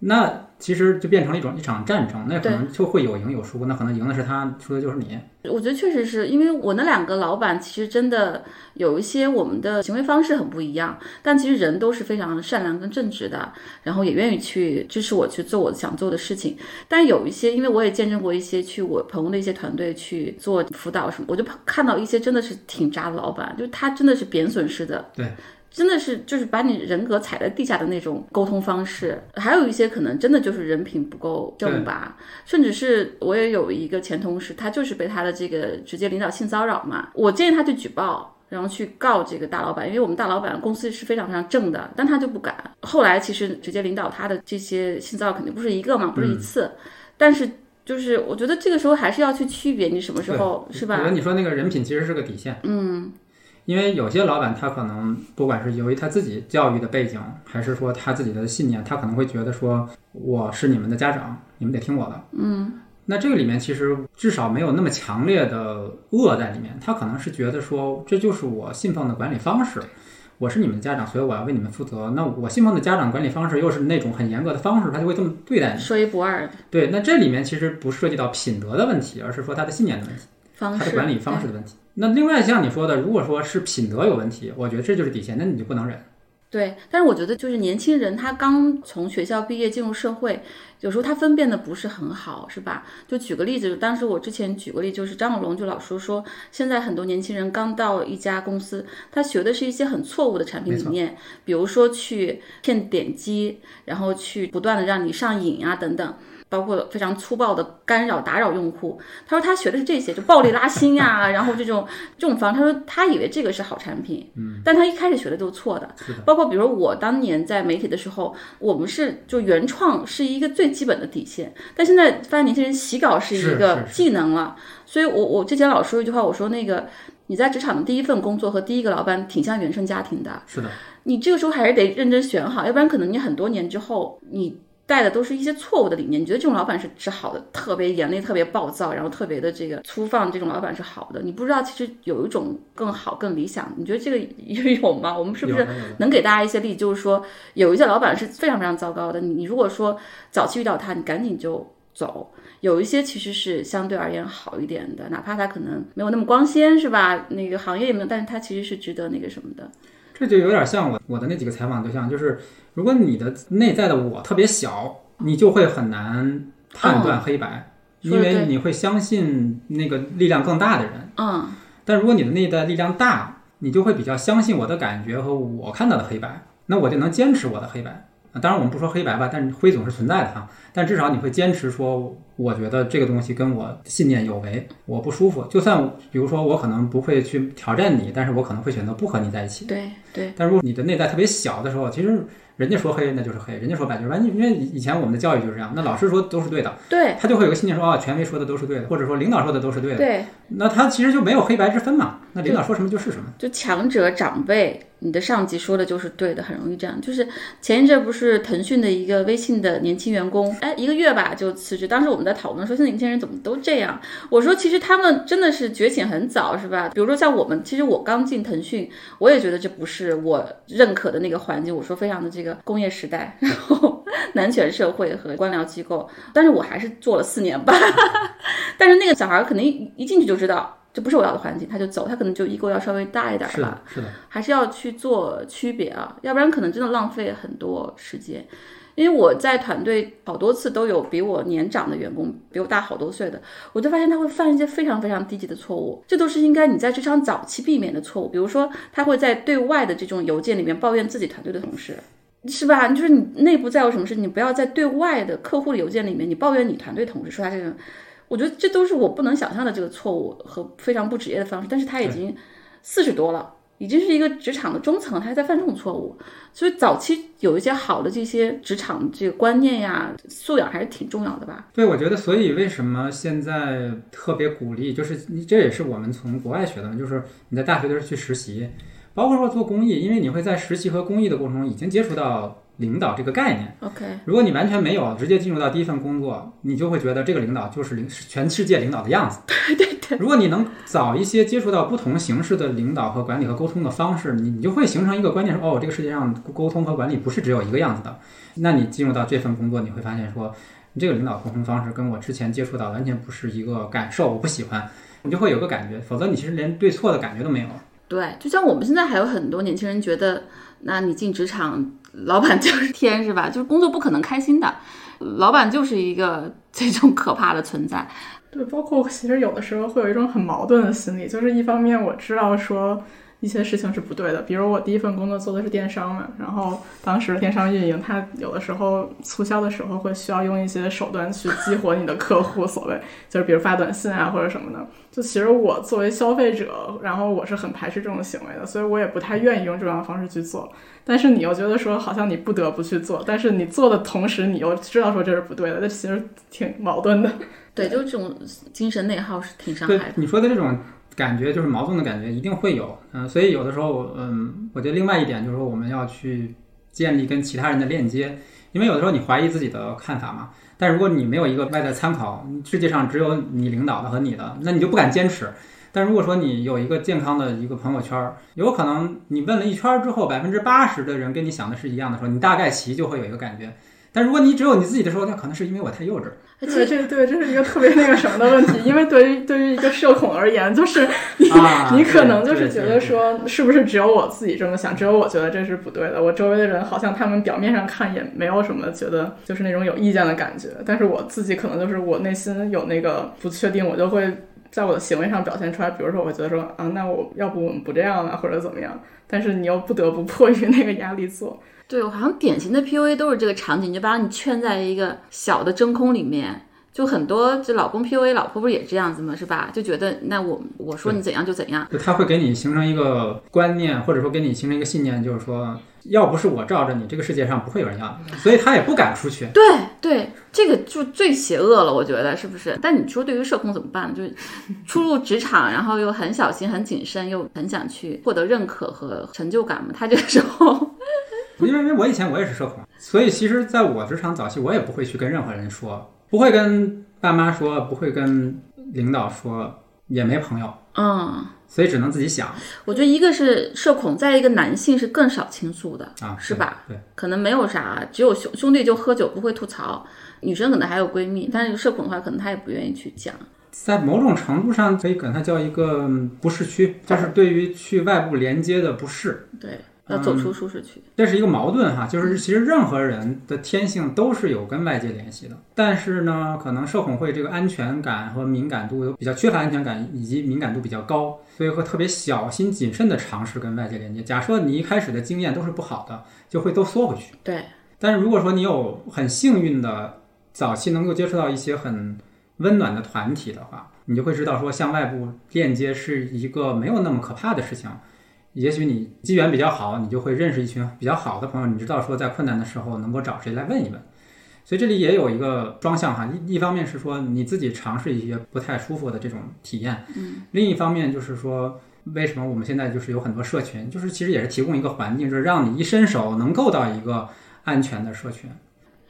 那其实就变成了一种一场战争，那可能就会有赢有输，那可能赢的是他，输的就是你。我觉得确实是因为我那两个老板，其实真的有一些我们的行为方式很不一样，但其实人都是非常善良跟正直的，然后也愿意去支持我去做我想做的事情。但有一些，因为我也见证过一些去我朋友的一些团队去做辅导什么，我就看到一些真的是挺渣的老板，就是他真的是贬损式的。对。真的是就是把你人格踩在地下的那种沟通方式，还有一些可能真的就是人品不够正吧，甚至是我也有一个前同事，他就是被他的这个直接领导性骚扰嘛，我建议他去举报，然后去告这个大老板，因为我们大老板公司是非常非常正的，但他就不敢。后来其实直接领导他的这些性骚扰肯定不是一个嘛，不是一次，但是就是我觉得这个时候还是要去区别你什么时候是吧？我觉得你说那个人品其实是个底线，嗯。因为有些老板他可能不管是由于他自己教育的背景，还是说他自己的信念，他可能会觉得说我是你们的家长，你们得听我的。嗯，那这个里面其实至少没有那么强烈的恶在里面，他可能是觉得说这就是我信奉的管理方式，我是你们的家长，所以我要为你们负责。那我信奉的家长管理方式又是那种很严格的方式，他就会这么对待你，说一不二。对，那这里面其实不涉及到品德的问题，而是说他的信念的问题，他的管理方式的问题。那另外像你说的，如果说是品德有问题，我觉得这就是底线，那你就不能忍。对，但是我觉得就是年轻人他刚从学校毕业进入社会，有时候他分辨的不是很好，是吧？就举个例子，当时我之前举个例，就是张小龙就老说说，现在很多年轻人刚到一家公司，他学的是一些很错误的产品理念，比如说去骗点击，然后去不断的让你上瘾啊等等。包括非常粗暴的干扰、打扰用户。他说他学的是这些，就暴力拉新呀，然后这种这种方。他说他以为这个是好产品，嗯，但他一开始学的都是错的。包括比如我当年在媒体的时候，我们是就原创是一个最基本的底线，但现在发现年轻人洗稿是一个技能了。所以我我之前老说一句话，我说那个你在职场的第一份工作和第一个老板挺像原生家庭的。是的。你这个时候还是得认真选好，要不然可能你很多年之后你。带的都是一些错误的理念，你觉得这种老板是是好的，特别严厉、特别暴躁，然后特别的这个粗放，这种老板是好的。你不知道其实有一种更好、更理想，你觉得这个 也有吗？我们是不是能给大家一些例子？就是说有一些老板是非常非常糟糕的，你你如果说早期遇到他，你赶紧就走。有一些其实是相对而言好一点的，哪怕他可能没有那么光鲜，是吧？那个行业也没有，但是他其实是值得那个什么的。这就有点像我我的那几个采访对象，就是如果你的内在的我特别小，你就会很难判断黑白，因为你会相信那个力量更大的人。嗯，但如果你的内在力量大，你就会比较相信我的感觉和我看到的黑白，那我就能坚持我的黑白。啊当然，我们不说黑白吧，但是灰总是存在的哈。但至少你会坚持说，我觉得这个东西跟我信念有违，我不舒服。就算比如说我可能不会去挑战你，但是我可能会选择不和你在一起。对对，但如果你的内在特别小的时候，其实人家说黑那就是黑，人家说白就是白。因为以前我们的教育就是这样，那老师说都是对的，对他就会有个信念说啊，权威说的都是对的，或者说领导说的都是对的。对，那他其实就没有黑白之分嘛。那领导说什么就是什么。就强者长辈，你的上级说的就是对的，很容易这样。就是前一阵不是腾讯的一个微信的年轻员工，哎，一个月吧就辞职。当时我们在讨论说，现在年轻人怎么都这样？我说其实他们真的是觉醒很早，是吧？比如说像我们，其实我刚进腾讯，我也觉得这不是我认可的那个环境。我说非常的这个工业时代，然后男权社会和官僚机构，但是我还是做了四年半。但是那个小孩肯定一进去就知道。这不是我要的环境，他就走，他可能就 ego 要稍微大一点吧是的，，是的。还是要去做区别啊，要不然可能真的浪费很多时间。因为我在团队好多次都有比我年长的员工，比我大好多岁的，我就发现他会犯一些非常非常低级的错误，这都是应该你在职场早期避免的错误。比如说，他会在对外的这种邮件里面抱怨自己团队的同事，是吧？就是你内部再有什么事，你不要在对外的客户的邮件里面你抱怨你团队同事，说他这个人，我觉得这都是我不能想象的这个错误和非常不职业的方式。但是他已经四十多了。已经是一个职场的中层，他还在犯这种错误，所以早期有一些好的这些职场这个观念呀、素养还是挺重要的吧。对，我觉得，所以为什么现在特别鼓励，就是这也是我们从国外学的，就是你在大学的时候去实习，包括说做公益，因为你会在实习和公益的过程中已经接触到领导这个概念。OK，如果你完全没有，直接进入到第一份工作，你就会觉得这个领导就是领全世界领导的样子。对对对。如果你能早一些接触到不同形式的领导和管理和沟通的方式，你你就会形成一个观念说，哦，这个世界上沟通和管理不是只有一个样子的。那你进入到这份工作，你会发现说，你这个领导沟通方式跟我之前接触到完全不是一个感受，我不喜欢，你就会有个感觉，否则你其实连对错的感觉都没有。对，就像我们现在还有很多年轻人觉得，那你进职场，老板就是天是吧？就是工作不可能开心的，老板就是一个 这种可怕的存在。对，包括其实有的时候会有一种很矛盾的心理，就是一方面我知道说一些事情是不对的，比如我第一份工作做的是电商嘛，然后当时电商运营它有的时候促销的时候会需要用一些手段去激活你的客户，所谓就是比如发短信啊或者什么的。就其实我作为消费者，然后我是很排斥这种行为的，所以我也不太愿意用这样的方式去做。但是你又觉得说好像你不得不去做，但是你做的同时你又知道说这是不对的，这其实挺矛盾的。对，就这种精神内耗是挺伤害的。你说的这种感觉，就是矛盾的感觉，一定会有。嗯、所以有的时候，嗯，我觉得另外一点就是说，我们要去建立跟其他人的链接，因为有的时候你怀疑自己的看法嘛。但如果你没有一个外在参考，世界上只有你领导的和你的，那你就不敢坚持。但如果说你有一个健康的一个朋友圈，有可能你问了一圈之后，百分之八十的人跟你想的是一样的时候，你大概其就会有一个感觉。但如果你只有你自己的时候，那可能是因为我太幼稚。对，这对，这是一个特别那个什么的问题，因为对于对于一个社恐而言，就是你、啊你可能就是觉得说，是不是只有我自己这么想，只有我觉得这是不对的，我周围的人好像他们表面上看也没有什么觉得就是那种有意见的感觉，但是我自己可能就是我内心有那个不确定，我就会在我的行为上表现出来，比如说我觉得说啊，那我要不我们不这样了，或者怎么样，但是你又不得不迫于那个压力做。对，我好像典型的 PUA 都是这个场景，就把你圈在一个小的真空里面。就很多这老公 PUA 老婆不是也这样子吗？是吧？就觉得那我我说你怎样就怎样。就他会给你形成一个观念，或者说给你形成一个信念，就是说，要不是我罩着你，这个世界上不会有人要你，所以他也不敢出去。对对，这个就最邪恶了，我觉得是不是？但你说对于社恐怎么办？就是初入职场，然后又很小心、很谨慎，又很想去获得认可和成就感嘛。他这个时候，因为因为我以前我也是社恐，所以其实在我职场早期，我也不会去跟任何人说，不会跟爸妈说，不会跟领导说，也没朋友，嗯，所以只能自己想我觉得一个是社恐，再一个男性是更少倾诉的，啊，是吧？对，可能没有啥，只有兄兄弟就喝酒不会吐槽，女生可能还有闺蜜，但是社恐的话，可能她也不愿意去讲。在某种程度上可以管它叫一个嗯不适区，就是对于去外部连接的不适。对，要走出舒适区。这是一个矛盾哈，就是其实任何人的天性都是有跟外界联系的，但是呢，可能社恐会这个安全感和敏感度比较缺乏安全感，以及敏感度比较高，所以会特别小心谨慎的尝试跟外界连接。假设你一开始的经验都是不好的，就会都缩回去。对，但是如果说你有很幸运的早期能够接触到一些很温暖的团体的话，你就会知道说向外部链接是一个没有那么可怕的事情。也许你机缘比较好，你就会认识一群比较好的朋友，你知道说在困难的时候能够找谁来问一问。所以这里也有一个双向哈，一一方面是说你自己尝试一些不太舒服的这种体验，嗯，另一方面就是说为什么我们现在就是有很多社群，就是其实也是提供一个环境，就是让你一伸手能够到一个安全的社群。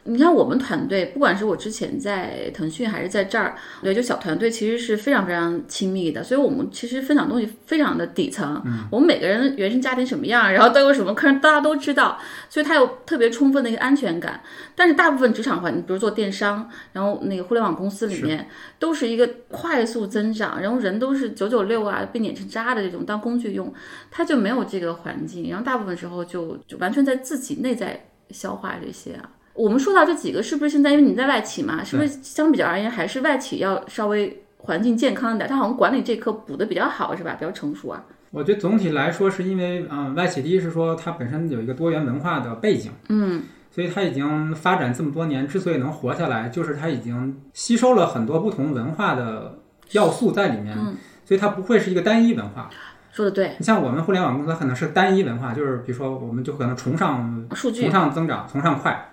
你看我们团队，不管是我之前在腾讯还是在这儿，对，就小团队其实是非常非常亲密的，所以我们其实分享东西非常的底层。嗯，我们每个人原生家庭什么样，然后都有什么坑，大家都知道，所以他有特别充分的一个安全感。但是大部分职场环境，比如做电商，然后那个互联网公司里面，都是一个快速增长，然后人都是九九六啊，被碾成渣的这种当工具用，他就没有这个环境，然后大部分时候就就完全在自己内在消化这些啊。我们说到这几个，是不是现在因为你在外企嘛，是不是相比较而言还是外企要稍微环境健康一点？它好像管理这科补的比较好，是吧？比较成熟啊。我觉得总体来说是因为，嗯，外企第一是说它本身有一个多元文化的背景，嗯，所以它已经发展这么多年，之所以能活下来，就是它已经吸收了很多不同文化的要素在里面，嗯所以它不会是一个单一文化。说的对，你像我们互联网公司，可能是单一文化，就是比如说我们就可能崇尚数据崇尚增长，崇尚快。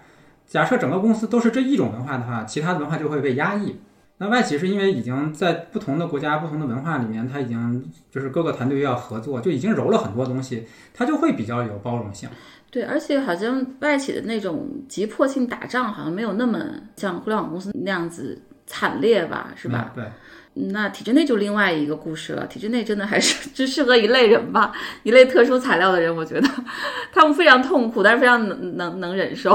假设整个公司都是这一种文化的话，其他的文化就会被压抑。那外企是因为已经在不同的国家、不同的文化里面，它已经就是各个团队要合作，就已经揉了很多东西，它就会比较有包容性。对，而且好像外企的那种急迫性打仗，好像没有那么像互联网公司那样子惨烈吧，是吧？嗯？对。那体制内就另外一个故事了。体制内真的还是 只适合一类人吧，一类特殊材料的人，我觉得 他们非常痛苦，但是非常能能能忍受。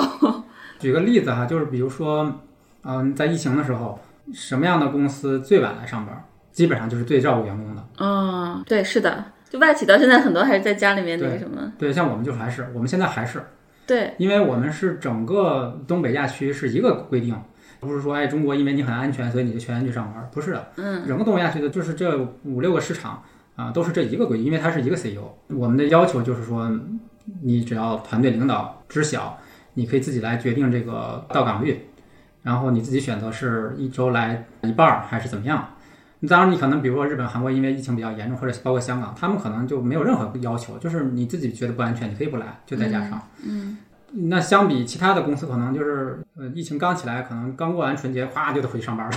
举个例子哈，就是比如说，嗯，在疫情的时候，什么样的公司最晚来上班？基本上就是最照顾员工的。嗯，对，是的，就外企到现在很多还是在家里面那个什么。对，像我们就还是，我们现在还是，对，因为我们是整个东北亚区是一个规定，不是说哎中国因为你很安全，所以你就全员去上班，不是的。嗯，整个东北亚区的就是这五六个市场啊，都是这一个规定，因为它是一个 CEO。我们的要求就是说，你只要团队领导知晓，你可以自己来决定这个到岗率，然后你自己选择是一周来一半儿还是怎么样。当然，你可能比如说日本、韩国，因为疫情比较严重，或者包括香港，他们可能就没有任何要求，就是你自己觉得不安全，你可以不来，就在家上。嗯，那相比其他的公司，可能就是呃，疫情刚起来，可能刚过完春节，咵就得回去上班了。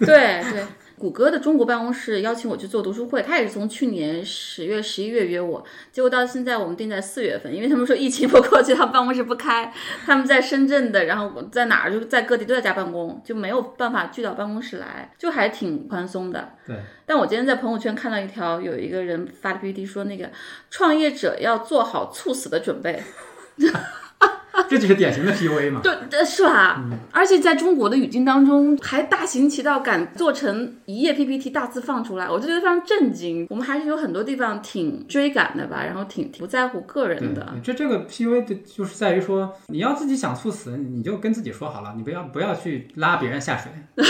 对 对。谷歌的中国办公室邀请我去做读书会，他也是从去年十月、十一月约我，结果到现在我们定在四月份，因为他们说疫情 不过去，他们办公室不开，他们在深圳的，然后我在哪儿就在各地都在家办公，就没有办法聚到办公室来，就还挺宽松的。对。但我今天在朋友圈看到一条，有一个人发的 PPT 说，那个创业者要做好猝死的准备。这就是典型的 PUA 嘛？对，是吧？而且在中国的语境当中，还大行其道，敢做成一页 PPT 大字放出来，我就觉得非常震惊。我们还是有很多地方挺追赶的吧，然后挺挺不在乎个人的。这这个 PUA 的就是在于说，你要自己想猝死，你就跟自己说好了，你不要不要去拉别人下水。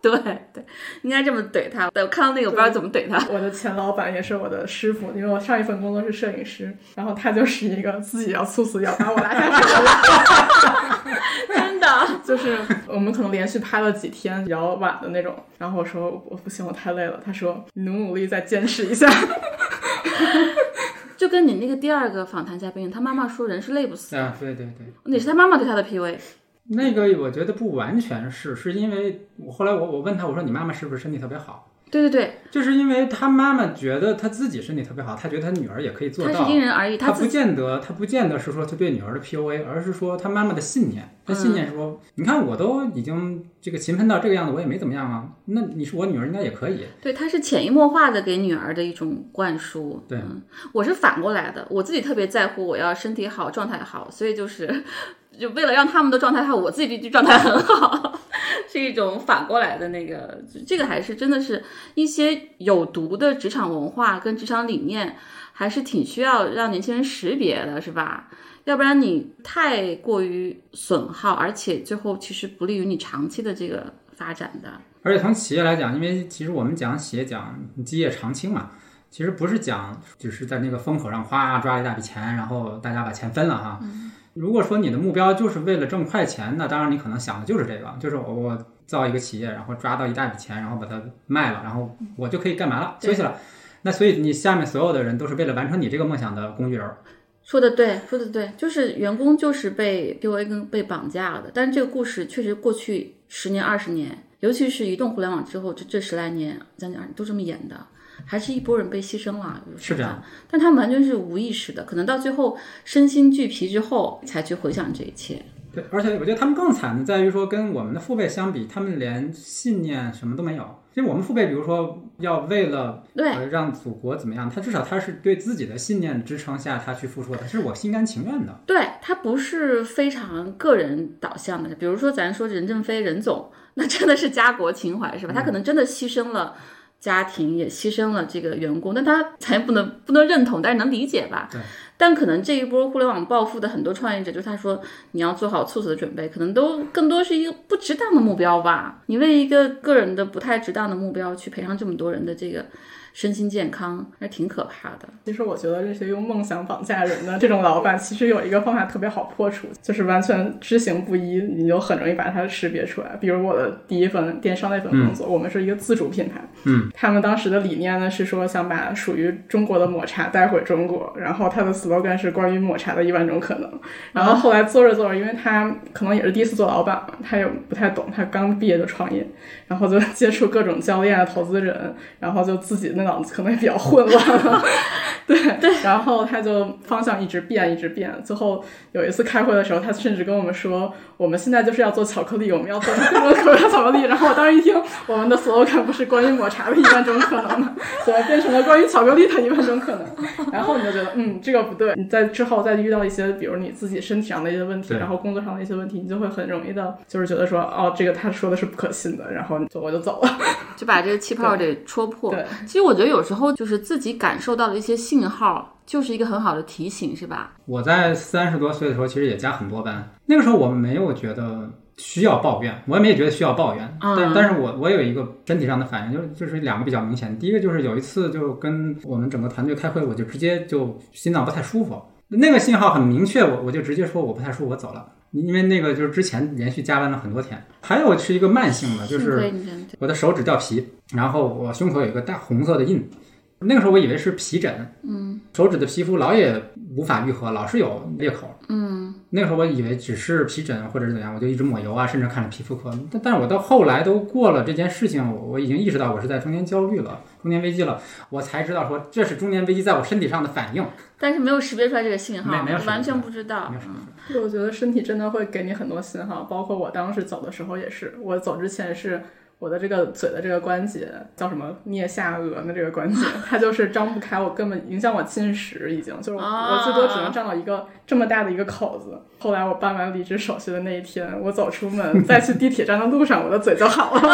对对，应该这么怼他。我看到那个，我不知道怎么怼他。我的前老板也是我的师傅，因为我上一份工作是摄影师，然后他就是一个自己要猝死要把我拉下水的人。真的，就是我们可能连续拍了几天比较晚的那种，然后我说我不行，我太累了。他说你努努力再坚持一下。就跟你那个第二个访谈嘉宾，他妈妈说人是累不死啊，对对对，那是他妈妈对他的 PUA。那个我觉得不完全是，是因为我后来我我问他，我说你妈妈是不是身体特别好？对对对，就是因为他妈妈觉得他自己身体特别好，他觉得他女儿也可以做到。他是因人而异，他不见得他不见得是说他对女儿的 PUA，而是说他妈妈的信念。他信念说，嗯、你看我都已经这个勤奋到这个样子，我也没怎么样啊。那你是我女儿应该也可以。对，他是潜移默化的给女儿的一种灌输。对、嗯，我是反过来的，我自己特别在乎我要身体好、状态好，所以就是。就为了让他们的状态好，我自己的状态很好，是一种反过来的那个，这个还是真的是一些有毒的职场文化跟职场理念，还是挺需要让年轻人识别的，是吧？要不然你太过于损耗，而且最后其实不利于你长期的这个发展的。而且从企业来讲，因为其实我们讲企业讲基业长青嘛，其实不是讲只是在那个风口上哗抓了一大笔钱，然后大家把钱分了哈。如果说你的目标就是为了挣快钱，那当然你可能想的就是这个，就是我我造一个企业，然后抓到一大笔钱，然后把它卖了，然后我就可以干嘛了？休息了。那所以你下面所有的人都是为了完成你这个梦想的工具人。说的对，说的对，就是员工就是被 PUA 跟被绑架了的。但是这个故事确实过去十年、二十年，尤其是移动互联网之后，这这十来年，将近二都这么演的，还是一波人被牺牲了。是这样，但他们完全是无意识的，可能到最后身心俱疲之后，才去回想这一切。对，而且我觉得他们更惨的在于说，跟我们的父辈相比，他们连信念什么都没有。其实我们父辈，比如说要为了对让祖国怎么样，他至少他是对自己的信念支撑下，他去付出的，是我心甘情愿的。对他不是非常个人导向的，比如说咱说任正非任总，那真的是家国情怀是吧？他可能真的牺牲了家庭，也牺牲了这个员工，但他才不能不能认同，但是能理解吧？对。但可能这一波互联网暴富的很多创业者，就是他说你要做好猝死的准备，可能都更多是一个不值当的目标吧。你为一个个人的不太值当的目标去赔上这么多人的这个。身心健康还挺可怕的。其实我觉得这些用梦想绑架人的这种老板，其实有一个方法特别好破除，就是完全知行不一，你就很容易把它识别出来。比如我的第一份电商那份工作，我们是一个自主品牌，嗯，他们当时的理念呢是说想把属于中国的抹茶带回中国，然后他的 slogan 是关于抹茶的一万种可能。然后后来做着做着，因为他可能也是第一次做老板嘛，他也不太懂，他刚毕业就创业，然后就 接触各种教练啊、投资人，然后就自己。脑子可能也比较混乱，对对，然后他就方向一直变，一直变。最后有一次开会的时候，他甚至跟我们说：“我们现在就是要做巧克力，我们要做各种口味巧克力。”然后我当时一听，我们的 slogan 不是关于抹茶的一万种可能吗？怎么变成了关于巧克力的一万种可能？然后你就觉得，嗯，这个不对。你在之后再遇到一些，比如你自己身体上的一些问题，然后工作上的一些问题，你就会很容易的，就是觉得说，哦，这个他说的是不可信的，然后就我就走了，就把这个气泡给戳破。对，其实我。我觉得有时候就是自己感受到的一些信号，就是一个很好的提醒，是吧？我在三十多岁的时候，其实也加很多班。那个时候我没有觉得需要抱怨，我也没觉得需要抱怨。但但是我我有一个身体上的反应，就是就是两个比较明显。第一个就是有一次就跟我们整个团队开会，我就直接就心脏不太舒服。那个信号很明确，我我就直接说我不太舒服，我走了。因为那个就是之前连续加班了很多天。还有是一个慢性的，就是我的手指掉皮。然后我胸口有一个大红色的印，那个时候我以为是皮疹，嗯，手指的皮肤老也无法愈合，老是有裂口，嗯，那个时候我以为只是皮疹或者是怎样，我就一直抹油啊，甚至看着皮肤科。但但是我到后来都过了这件事情，我已经意识到我是在中年焦虑了，中年危机了，我才知道说这是中年危机在我身体上的反应，但是没有识别出来这个信号，没有完全不知道。我觉得身体真的会给你很多信号，包括我当时走的时候也是，我走之前是。我的这个嘴的这个关节叫什么颞下颚的这个关节，它就是张不开，我根本影响我进食，已经就是我最多只能张到一个这么大的一个口子。后来我办完离职手续的那一天，我走出门，在去地铁站的路上，我的嘴就好了。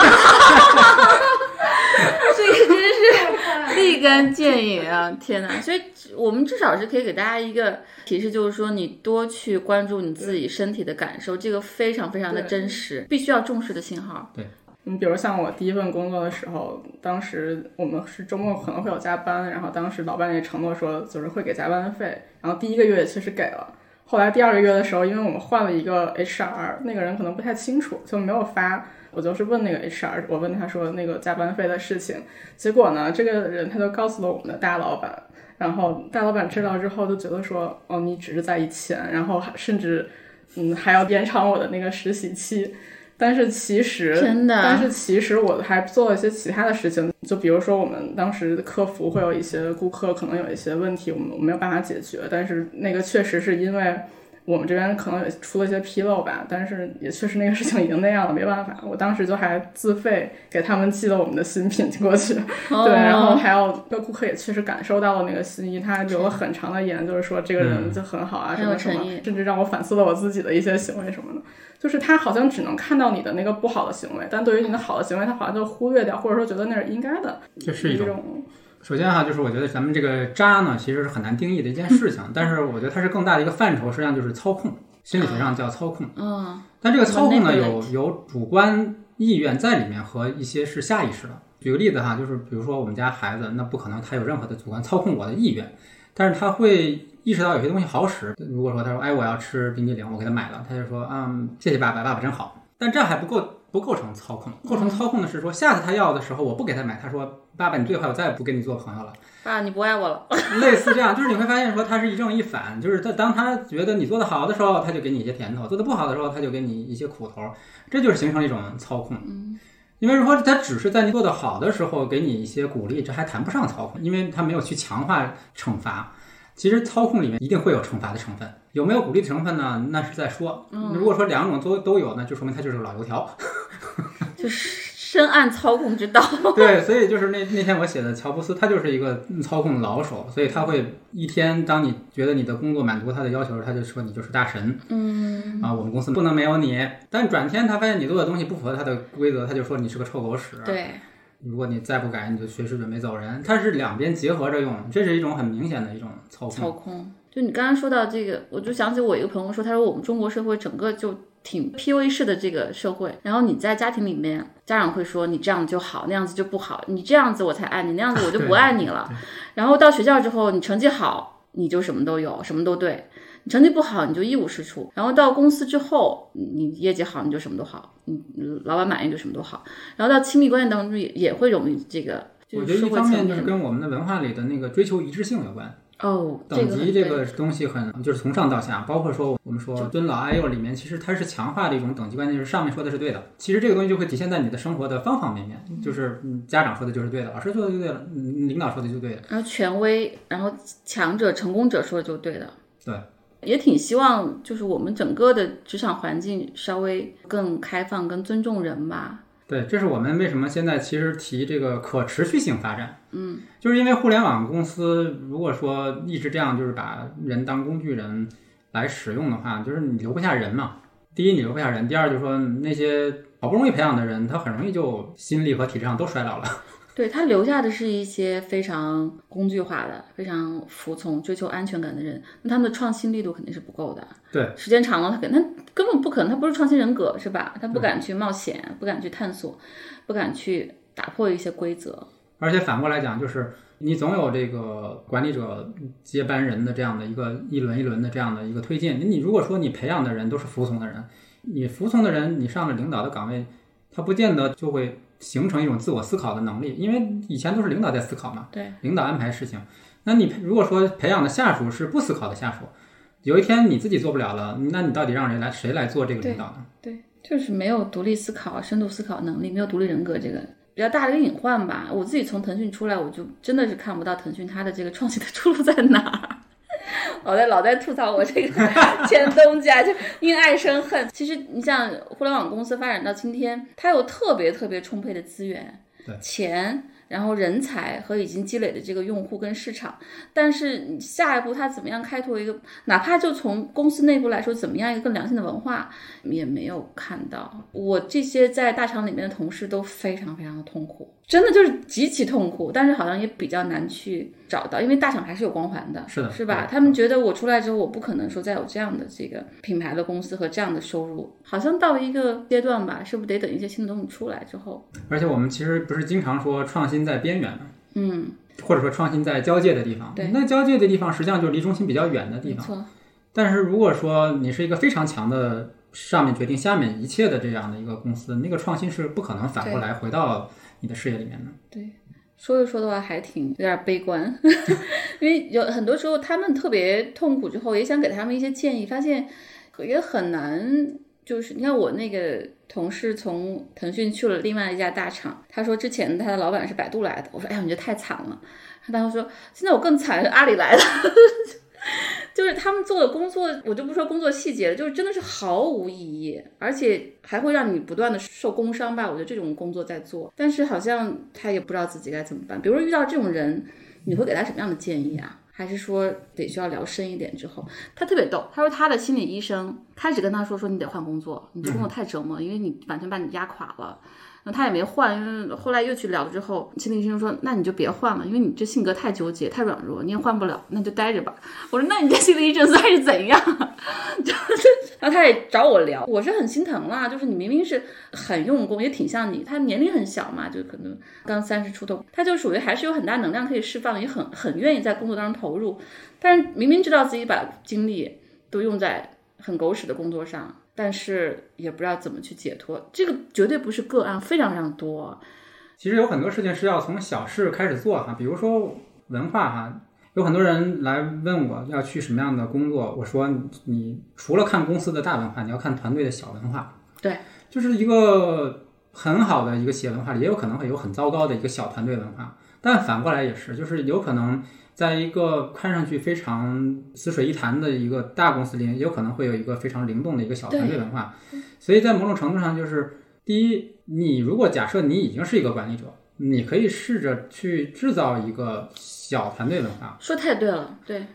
这个真是立竿见影啊！天哪！所以我们至少是可以给大家一个提示，就是说你多去关注你自己身体的感受，这个非常非常的真实，必须要重视的信号。对。你比如像我第一份工作的时候，当时我们是周末可能会有加班，然后当时老板也承诺说就是会给加班费，然后第一个月也确实给了。后来第二个月的时候，因为我们换了一个 HR，那个人可能不太清楚，就没有发。我就是问那个 HR，我问他说那个加班费的事情，结果呢，这个人他就告诉了我们的大老板，然后大老板知道之后就觉得说，哦，你只是在意钱，然后甚至嗯还要延长我的那个实习期。但是其实，真的，但是其实我还做了一些其他的事情，就比如说我们当时客服会有一些顾客可能有一些问题，我们没有办法解决，但是那个确实是因为。我们这边可能也出了一些纰漏吧，但是也确实那个事情已经那样了，没办法。我当时就还自费给他们寄了我们的新品过去，对，然后还有个顾客也确实感受到了那个心意，他留了很长的言，就是说这个人就很好啊，什么什么，甚至让我反思了我自己的一些行为什么的。就是他好像只能看到你的那个不好的行为，但对于你的好的行为，他好像就忽略掉，或者说觉得那是应该的，这是一种。首先哈，就是我觉得咱们这个渣呢，其实是很难定义的一件事情，但是我觉得它是更大的一个范畴，实际上就是操控，心理学上叫操控。嗯但这个操控呢，有有主观意愿在里面和一些是下意识的。举个例子哈，就是比如说我们家孩子，那不可能他有任何的主观操控我的意愿，但是他会意识到有些东西好使。如果说他说，哎，我要吃冰激凌，我给他买了，他就说，嗯，谢谢爸爸，爸爸真好。但这还不够，不构成操控。构成操控的是说，下次他要的时候，我不给他买，他说，爸爸你最坏，我再也不跟你做朋友了。爸，你不爱我了。类似这样，就是你会发现说他是一正一反，就是他当他觉得你做的好的时候，他就给你一些甜头；做的不好的时候，他就给你一些苦头，这就是形成一种操控。因为如果他只是在你做的好的时候给你一些鼓励，这还谈不上操控，因为他没有去强化惩罚。其实操控里面一定会有惩罚的成分，有没有鼓励的成分呢？那是在说。如果说两种都都有，那就说明他就是个老油条。就是深谙操控之道。对，所以就是那那天我写的乔布斯，他就是一个操控老手，所以他会一天，当你觉得你的工作满足他的要求时，他就说你就是大神嗯，啊，我们公司不能没有你。但转天他发现你做的东西不符合他的规则，他就说你是个臭狗屎。对，如果你再不改，你就随时准备走人。它是两边结合着用，这是一种很明显的一种操控操控。控。就你刚刚说到这个，我就想起我一个朋友说，他说我们中国社会整个就挺 PUA 式的这个社会，然后你在家庭里面，家长会说你这样就好，那样子就不好，你这样子我才爱你，那样子我就不爱你了。然后到学校之后，你成绩好，你就什么都有，什么都对。你成绩不好，你就一无是处。然后到公司之后，你你业绩好，你就什么都好，你老板满意就什么都好。然后到亲密关系当中也也会容易这个，我觉得一方面就是跟我们的文化里的那个追求一致性有关。哦，等级这个东西很就是从上到下，包括说我们说尊老爱幼里面，其实它是强化的一种等级观念，就是上面说的是对的，其实这个东西就会体现在你的生活的方方面面，就是嗯家长说的就是对的，老师说的就对了，嗯领导说的就对了。然后权威，然后强者、成功者说的就对的。对，也挺希望就是我们整个的职场环境稍微更开放、更尊重人吧。对，这是我们为什么现在其实提这个可持续性发展，嗯，就是因为互联网公司如果说一直这样，就是把人当工具人来使用的话，就是你留不下人嘛。第一，你留不下人；第二，就是说那些好不容易培养的人，他很容易就心力和体质上都衰老了。对他留下的是一些非常工具化的、非常服从、追求安全感的人，那他们的创新力度肯定是不够的。对，时间长了，他肯他根本不可能，他不是创新人格，是吧？他不敢去冒险，不敢去探索，不敢去打破一些规则。而且反过来讲，就是你总有这个管理者接班人的这样的一个一轮一轮的这样的一个推进。你如果说你培养的人都是服从的人，你服从的人，你上了领导的岗位，他不见得就会形成一种自我思考的能力，因为以前都是领导在思考嘛，对，领导安排事情。那你如果说培养的下属是不思考的下属，有一天你自己做不了了，那你到底让人来谁来做这个领导呢？对，就是没有独立思考、深度思考能力，没有独立人格，这个比较大的一个隐患吧。我自己从腾讯出来，我就真的是看不到腾讯它的这个创新的出路在哪儿。老在老在吐槽我这个 前东家，就因爱生恨。其实你像互联网公司发展到今天，它有特别特别充沛的资源、钱，然后人才和已经积累的这个用户跟市场。但是你下一步它怎么样开拓一个，哪怕就从公司内部来说，怎么样一个更良性的文化，也没有看到。我这些在大厂里面的同事都非常非常的痛苦，真的就是极其痛苦，但是好像也比较难去找到，因为大厂还是有光环的，是的是吧？他们觉得我出来之后，我不可能说再有这样的这个品牌的公司和这样的收入，好像到一个阶段吧，是不是得等一些新的东西出来之后？而且我们其实不是经常说创新在边缘吗？嗯，或者说创新在交界的地方，对那交界的地方实际上就是离中心比较远的地方。错，但是如果说你是一个非常强的上面决定下面一切的这样的一个公司，那个创新是不可能反过来回到你的视野里面的。对。说一说的话还挺有点悲观，因为有很多时候他们特别痛苦之后，也想给他们一些建议，发现也很难。就是你看我那个同事从腾讯去了另外一家大厂，他说之前他的老板是百度来的，我说哎呀你这太惨了，他当时说现在我更惨，是阿里来的。就是他们做的工作，我就不说工作细节了，就是真的是毫无意义，而且还会让你不断的受工伤吧。我觉得这种工作在做，但是好像他也不知道自己该怎么办。比如说遇到这种人，你会给他什么样的建议啊？还是说得需要聊深一点之后？他特别逗，他说他的心理医生开始跟他说说你得换工作，你这工作太折磨，因为你完全把你压垮了。然后他也没换，因为后来又去聊了之后，心理医生说，那你就别换了，因为你这性格太纠结、太软弱，你也换不了，那就待着吧。我说，那你这心理医生算是怎样？就是，然后他也找我聊，我是很心疼啦，就是你明明是很用功，也挺像你，他年龄很小嘛，就可能刚三十出头，他就属于还是有很大能量可以释放，也很很愿意在工作当中投入，但是明明知道自己把精力都用在很狗屎的工作上，但是也不知道怎么去解脱，这个绝对不是个案，非常非常多。其实有很多事情是要从小事开始做哈，比如说文化哈，有很多人来问我要去什么样的工作，我说你除了看公司的大文化，你要看团队的小文化。对，就是一个很好的一个企业文化里，也有可能会有很糟糕的一个小团队文化，但反过来也是，就是有可能。在一个看上去非常死水一潭的一个大公司里，也有可能会有一个非常灵动的一个小团队文化。所以在某种程度上，就是第一，你如果假设你已经是一个管理者，你可以试着去制造一个小团队文化。说太对了，对，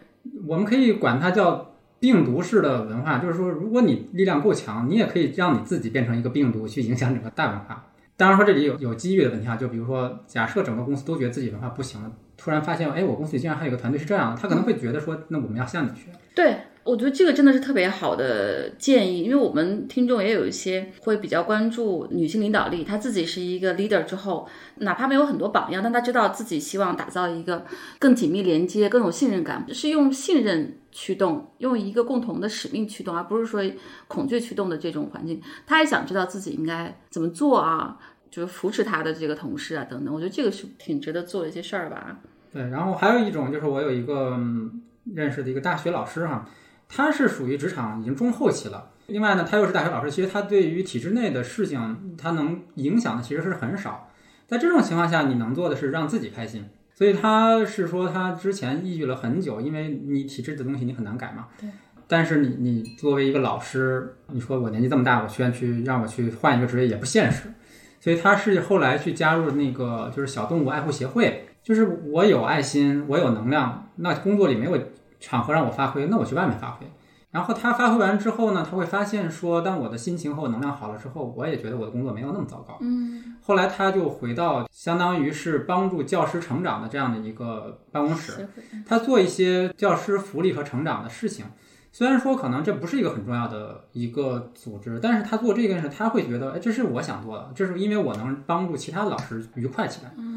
我们可以管它叫病毒式的文化，就是说，如果你力量够强，你也可以让你自己变成一个病毒，去影响整个大文化。当然说这里有有机遇的问题啊，就比如说，假设整个公司都觉得自己文化不行了。突然发现，哎，我公司里竟然还有个团队是这样的，他可能会觉得说，那我们要向你学。对，我觉得这个真的是特别好的建议，因为我们听众也有一些会比较关注女性领导力，她自己是一个 leader 之后，哪怕没有很多榜样，但她知道自己希望打造一个更紧密连接、更有信任感，是用信任驱动，用一个共同的使命驱动，而不是说恐惧驱动的这种环境。她也想知道自己应该怎么做啊，就是扶持她的这个同事啊等等。我觉得这个是挺值得做的一些事儿吧。对，然后还有一种就是我有一个认识的一个大学老师哈，他是属于职场已经中后期了。另外呢，他又是大学老师，其实他对于体制内的事情，他能影响的其实是很少。在这种情况下，你能做的是让自己开心。所以他是说，他之前抑郁了很久，因为你体制的东西你很难改嘛。对。但是你你作为一个老师，你说我年纪这么大，我居然去让我去换一个职业也不现实。所以他是后来去加入那个就是小动物爱护协会。就是我有爱心，我有能量，那工作里没有场合让我发挥，那我去外面发挥。然后他发挥完之后呢，他会发现说，当我的心情和我能量好了之后，我也觉得我的工作没有那么糟糕。嗯。后来他就回到相当于是帮助教师成长的这样的一个办公室，他做一些教师福利和成长的事情。虽然说可能这不是一个很重要的一个组织，但是他做这件事，他会觉得，哎，这是我想做的，这是因为我能帮助其他的老师愉快起来。嗯。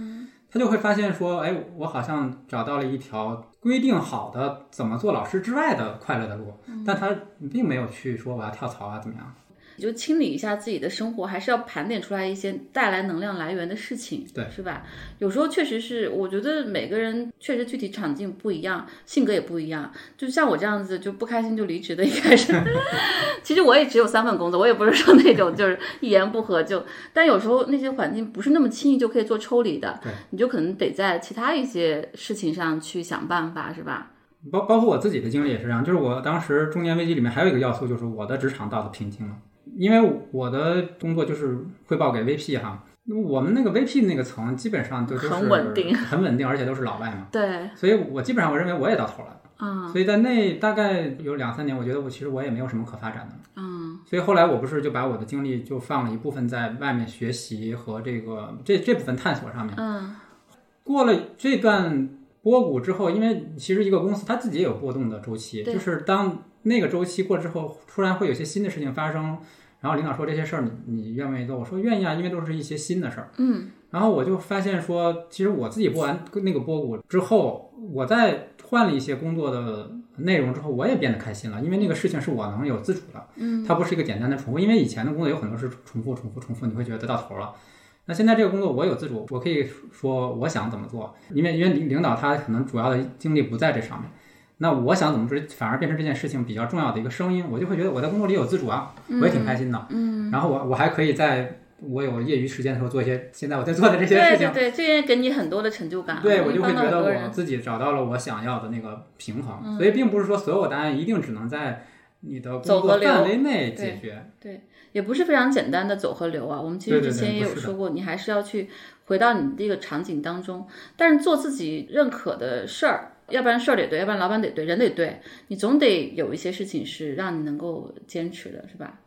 他就会发现说，哎，我好像找到了一条规定好的怎么做老师之外的快乐的路，但他并没有去说我要跳槽啊，怎么样。就清理一下自己的生活，还是要盘点出来一些带来能量来源的事情，对，是吧？有时候确实是，我觉得每个人确实具体场景不一样，性格也不一样。就像我这样子，就不开心就离职的，一开始，其实我也只有三份工作，我也不是说那种就是一言不合就。但有时候那些环境不是那么轻易就可以做抽离的，对，你就可能得在其他一些事情上去想办法，是吧？包包括我自己的经历也是这样，就是我当时中年危机里面还有一个要素，就是我的职场到了瓶颈了。因为我的工作就是汇报给 VP 哈，我们那个 VP 那个层基本上都都是很稳定，很稳定，而且都是老外嘛。对，所以我基本上我认为我也到头了。啊，所以在那大概有两三年，我觉得我其实我也没有什么可发展的。嗯，所以后来我不是就把我的精力就放了一部分在外面学习和这个这这部分探索上面。嗯，过了这段波谷之后，因为其实一个公司它自己也有波动的周期，就是当那个周期过之后，突然会有些新的事情发生。然后领导说这些事儿，你你愿不愿意做？我说愿意啊，因为都是一些新的事儿。嗯。然后我就发现说，其实我自己播完那个波谷之后，我在换了一些工作的内容之后，我也变得开心了，因为那个事情是我能有自主的。嗯。它不是一个简单的重复，因为以前的工作有很多是重复、重复、重复，你会觉得到头了。那现在这个工作我有自主，我可以说我想怎么做，因为因为领领导他可能主要的精力不在这上面。那我想怎么做，反而变成这件事情比较重要的一个声音，我就会觉得我在工作里有自主啊，我也挺开心的。嗯，然后我我还可以在我有业余时间的时候做一些现在我在做的这些事情。对对对，这也给你很多的成就感。对，我就会觉得我自己找到了我想要的那个平衡。所以并不是说所有答案一定只能在你的工作范围内解决。对，也不是非常简单的走和留啊。我们其实之前也有说过，你还是要去回到你这个场景当中，但是做自己认可的事儿。要不然事儿得对，要不然老板得对，人得对，你总得有一些事情是让你能够坚持的，是吧？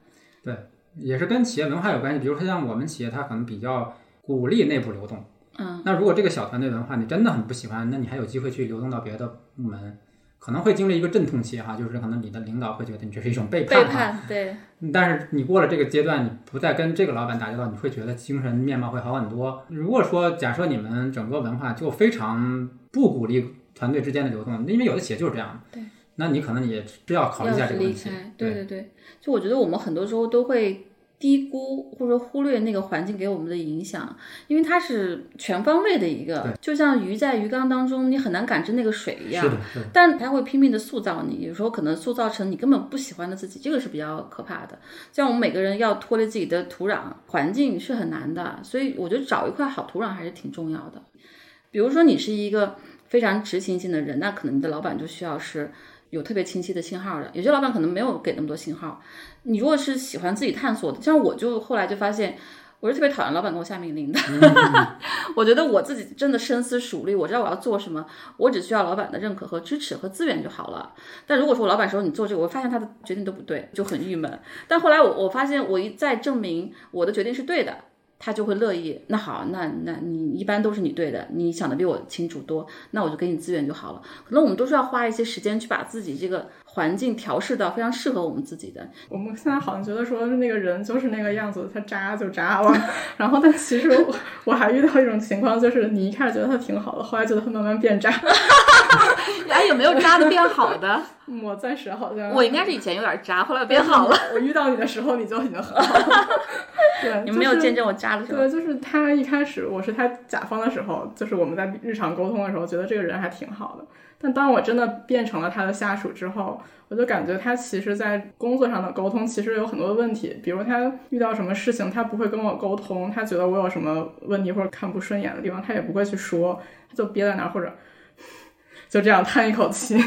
对，也是跟企业文化有关系。比如说像我们企业，它可能比较鼓励内部流动。嗯，那如果这个小团队文化你真的很不喜欢，那你还有机会去流动到别的部门，可能会经历一个阵痛期哈，就是可能你的领导会觉得你这是一种背叛哈。背叛，对，但是你过了这个阶段，你不再跟这个老板打交道，你会觉得精神面貌会好很多。如果说假设你们整个文化就非常不鼓励团队之间的流动，因为有的企业就是这样，对，那你可能也是要考虑一下这个问题，。对对对，就我觉得我们很多时候都会低估或者说忽略那个环境给我们的影响，因为它是全方位的一个，就像鱼在鱼缸当中，你很难感知那个水一样。但它会拼命的塑造你，有时候可能塑造成你根本不喜欢的自己，这个是比较可怕的。像我们每个人要脱离自己的土壤环境是很难的，所以我觉得找一块好土壤还是挺重要的。比如说你是一个非常执行性的人，那可能你的老板就需要是有特别清晰的信号的。有些老板可能没有给那么多信号。你如果是喜欢自己探索的，像我就后来就发现。我是特别讨厌老板给我下命令的，我觉得我自己真的深思熟虑，我知道我要做什么，我只需要老板的认可和支持和资源就好了。但如果说我老板说你做这个，我发现他的决定都不对，就很郁闷。但后来我我发现我一再证明我的决定是对的，他就会乐意。那好，那那你一般都是你对的，你想的比我清楚多，那我就给你资源就好了。可能我们都是要花一些时间去把自己这个环境调试到非常适合我们自己的。我们现在好像觉得说那个人就是那个样子，他渣就渣了。然后，但其实我我还遇到一种情况，就是你一开始觉得他挺好的，后来觉得他慢慢变渣。哎，有没有渣的变好的？我暂时好像我应该是以前有点渣，后来变好了。我遇到你的时候，你就已经很好了。对，你们没有见证我渣的时候。对，就是他一开始我是他甲方的时候，就是我们在日常沟通的时候，觉得这个人还挺好的。但当我真的变成了他的下属之后，我就感觉他其实，在工作上的沟通其实有很多的问题。比如他遇到什么事情，他不会跟我沟通，他觉得我有什么问题或者看不顺眼的地方，他也不会去说，他就憋在那儿，或者就这样叹一口气。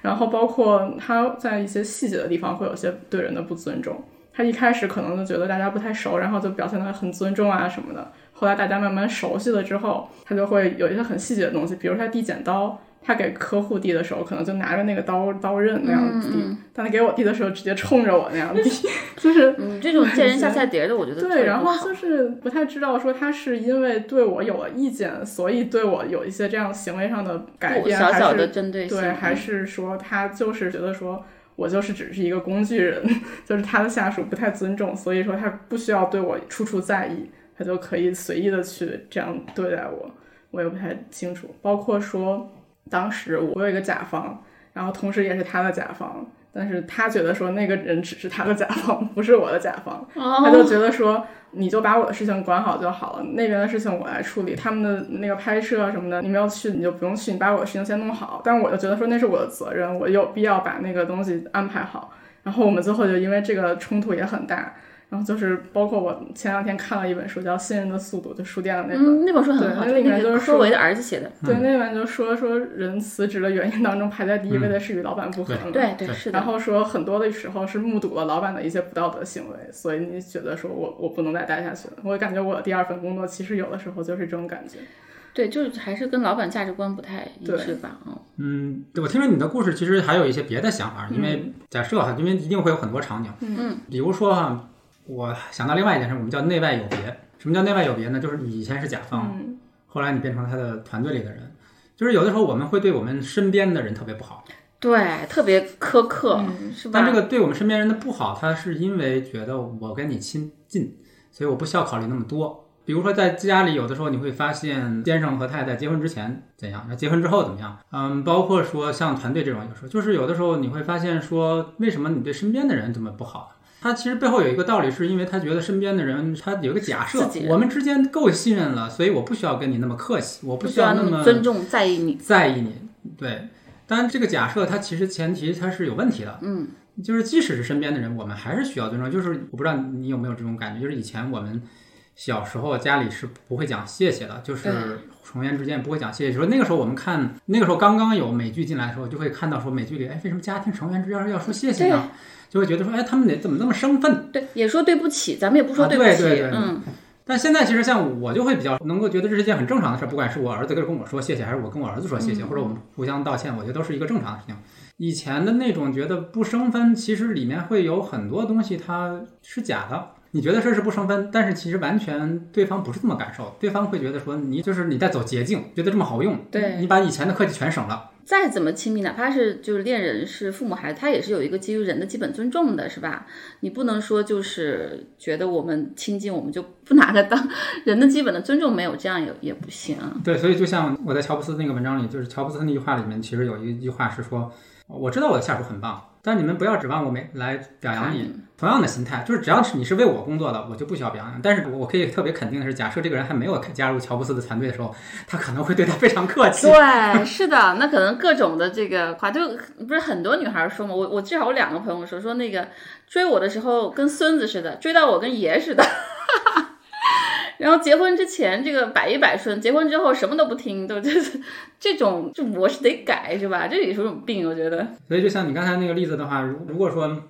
然后包括他在一些细节的地方会有些对人的不尊重。他一开始可能就觉得大家不太熟，然后就表现得很尊重啊什么的。后来大家慢慢熟悉了之后，他就会有一些很细节的东西，比如他递剪刀，他给客户递的时候，可能就拿着那个刀刀刃那样递，嗯但他给我递的时候，直接冲着我那样递，就是嗯，这种见人下菜碟的，我觉得对，然后就是不太知道说他是因为对我有了意见，所以对我有一些这样行为上的改变，小小的针对性，对，还是说他就是觉得说我就是只是一个工具人，就是他的下属不太尊重，所以说他不需要对我处处在意，他就可以随意的去这样对待我，我也不太清楚。包括说当时我有一个甲方，然后同时也是他的甲方。但是他觉得说那个人只是他的甲方，不是我的甲方，他就哦，觉得说你就把我的事情管好就好了，那边的事情我来处理，他们的那个拍摄什么的，你们要去你就不用去，你把我的事情先弄好。但我就觉得说那是我的责任，我有必要把那个东西安排好。然后我们最后就因为这个冲突也很大，然后就是包括我前两天看了一本书叫《信任的速度》，就书店的那本，嗯，那本书很好，对那里面就是说科维的儿子写的，对，那本就说说人辞职的原因当中排在第一位的是与老板不和嘛。对对对是的然，后说很多的时候是目睹了老板的一些不道德行为，所以你觉得说我我不能再待下去了。我感觉我的第二份工作其实有的时候就是这种感觉。对，就是还是跟老板价值观不太一致吧，嗯，嗯，对我听说你的故事，其实还有一些别的想法，因为假设哈，因为一定会有很多场景，嗯，比如说哈，我想到另外一件事，我们叫内外有别。什么叫内外有别呢？就是你以前是甲方，嗯后来你变成了他的团队里的人，就是有的时候我们会对我们身边的人特别不好，对，特别苛刻，嗯是吧？但这个对我们身边人的不好，他是因为觉得我跟你亲近，所以我不需要考虑那么多。比如说在家里，有的时候你会发现先生和太太结婚之前怎样，那结婚之后怎么样？嗯，包括说像团队这种，有时候就是有的时候你会发现说，为什么你对身边的人这么不好？他其实背后有一个道理，是因为他觉得身边的人，他有一个假设我们之间够信任了，所以我不需要跟你那么客气，我不需要那需要那么尊重、在意你，在意你。对，当然这个假设它其实前提它是有问题的，嗯，就是即使是身边的人，我们还是需要尊重。就是我不知道你有没有这种感觉，就是以前我们小时候家里是不会讲谢谢的，就是对成员之间不会讲谢谢。就是那个时候我们看，那个时候刚刚有美剧进来的时候，就会看到说美剧里，哎，为什么家庭成员之间要说谢谢呢？就会觉得说，哎，他们得怎么那么生分？对，也说对不起，咱们也不说对不起，对对对嗯，但现在其实像我就会比较能够觉得这是一件很正常的事儿，不管是我儿子跟跟我说谢谢，还是我跟我儿子说谢谢，嗯或者我们互相道歉，我觉得都是一个正常的事情。以前的那种觉得不生分，其实里面会有很多东西它是假的，你觉得这是不生分，但是其实完全对方不是这么感受，对方会觉得说你就是你在走捷径，觉得这么好用，对你把以前的科技全省了。再怎么亲密，哪怕是就是恋人是父母孩子，他也是有一个基于人的基本尊重的，是吧？你不能说就是觉得我们亲近，我们就不拿他当人的基本的尊重，没有这样也也不行。对，所以就像我在乔布斯那个文章里，就是乔布斯那句话里面，其实有一句话是说，我知道我的下属很棒，但你们不要指望我没来表扬你。同样的心态，就是只要是你是为我工作的，我就不需要表扬。但是我可以特别肯定的是，假设这个人还没有加入乔布斯的团队的时候，他可能会对他非常客气。对，是的，那可能各种的这个话，就不是很多女孩说嘛。我我至少有两个朋友说说那个追我的时候跟孙子似的，追到我跟爷似的。然后结婚之前这个百依百顺，结婚之后什么都不听，都就是这种，这模式得改是吧？这也是种病，我觉得。所以就像你刚才那个例子的话，如如果说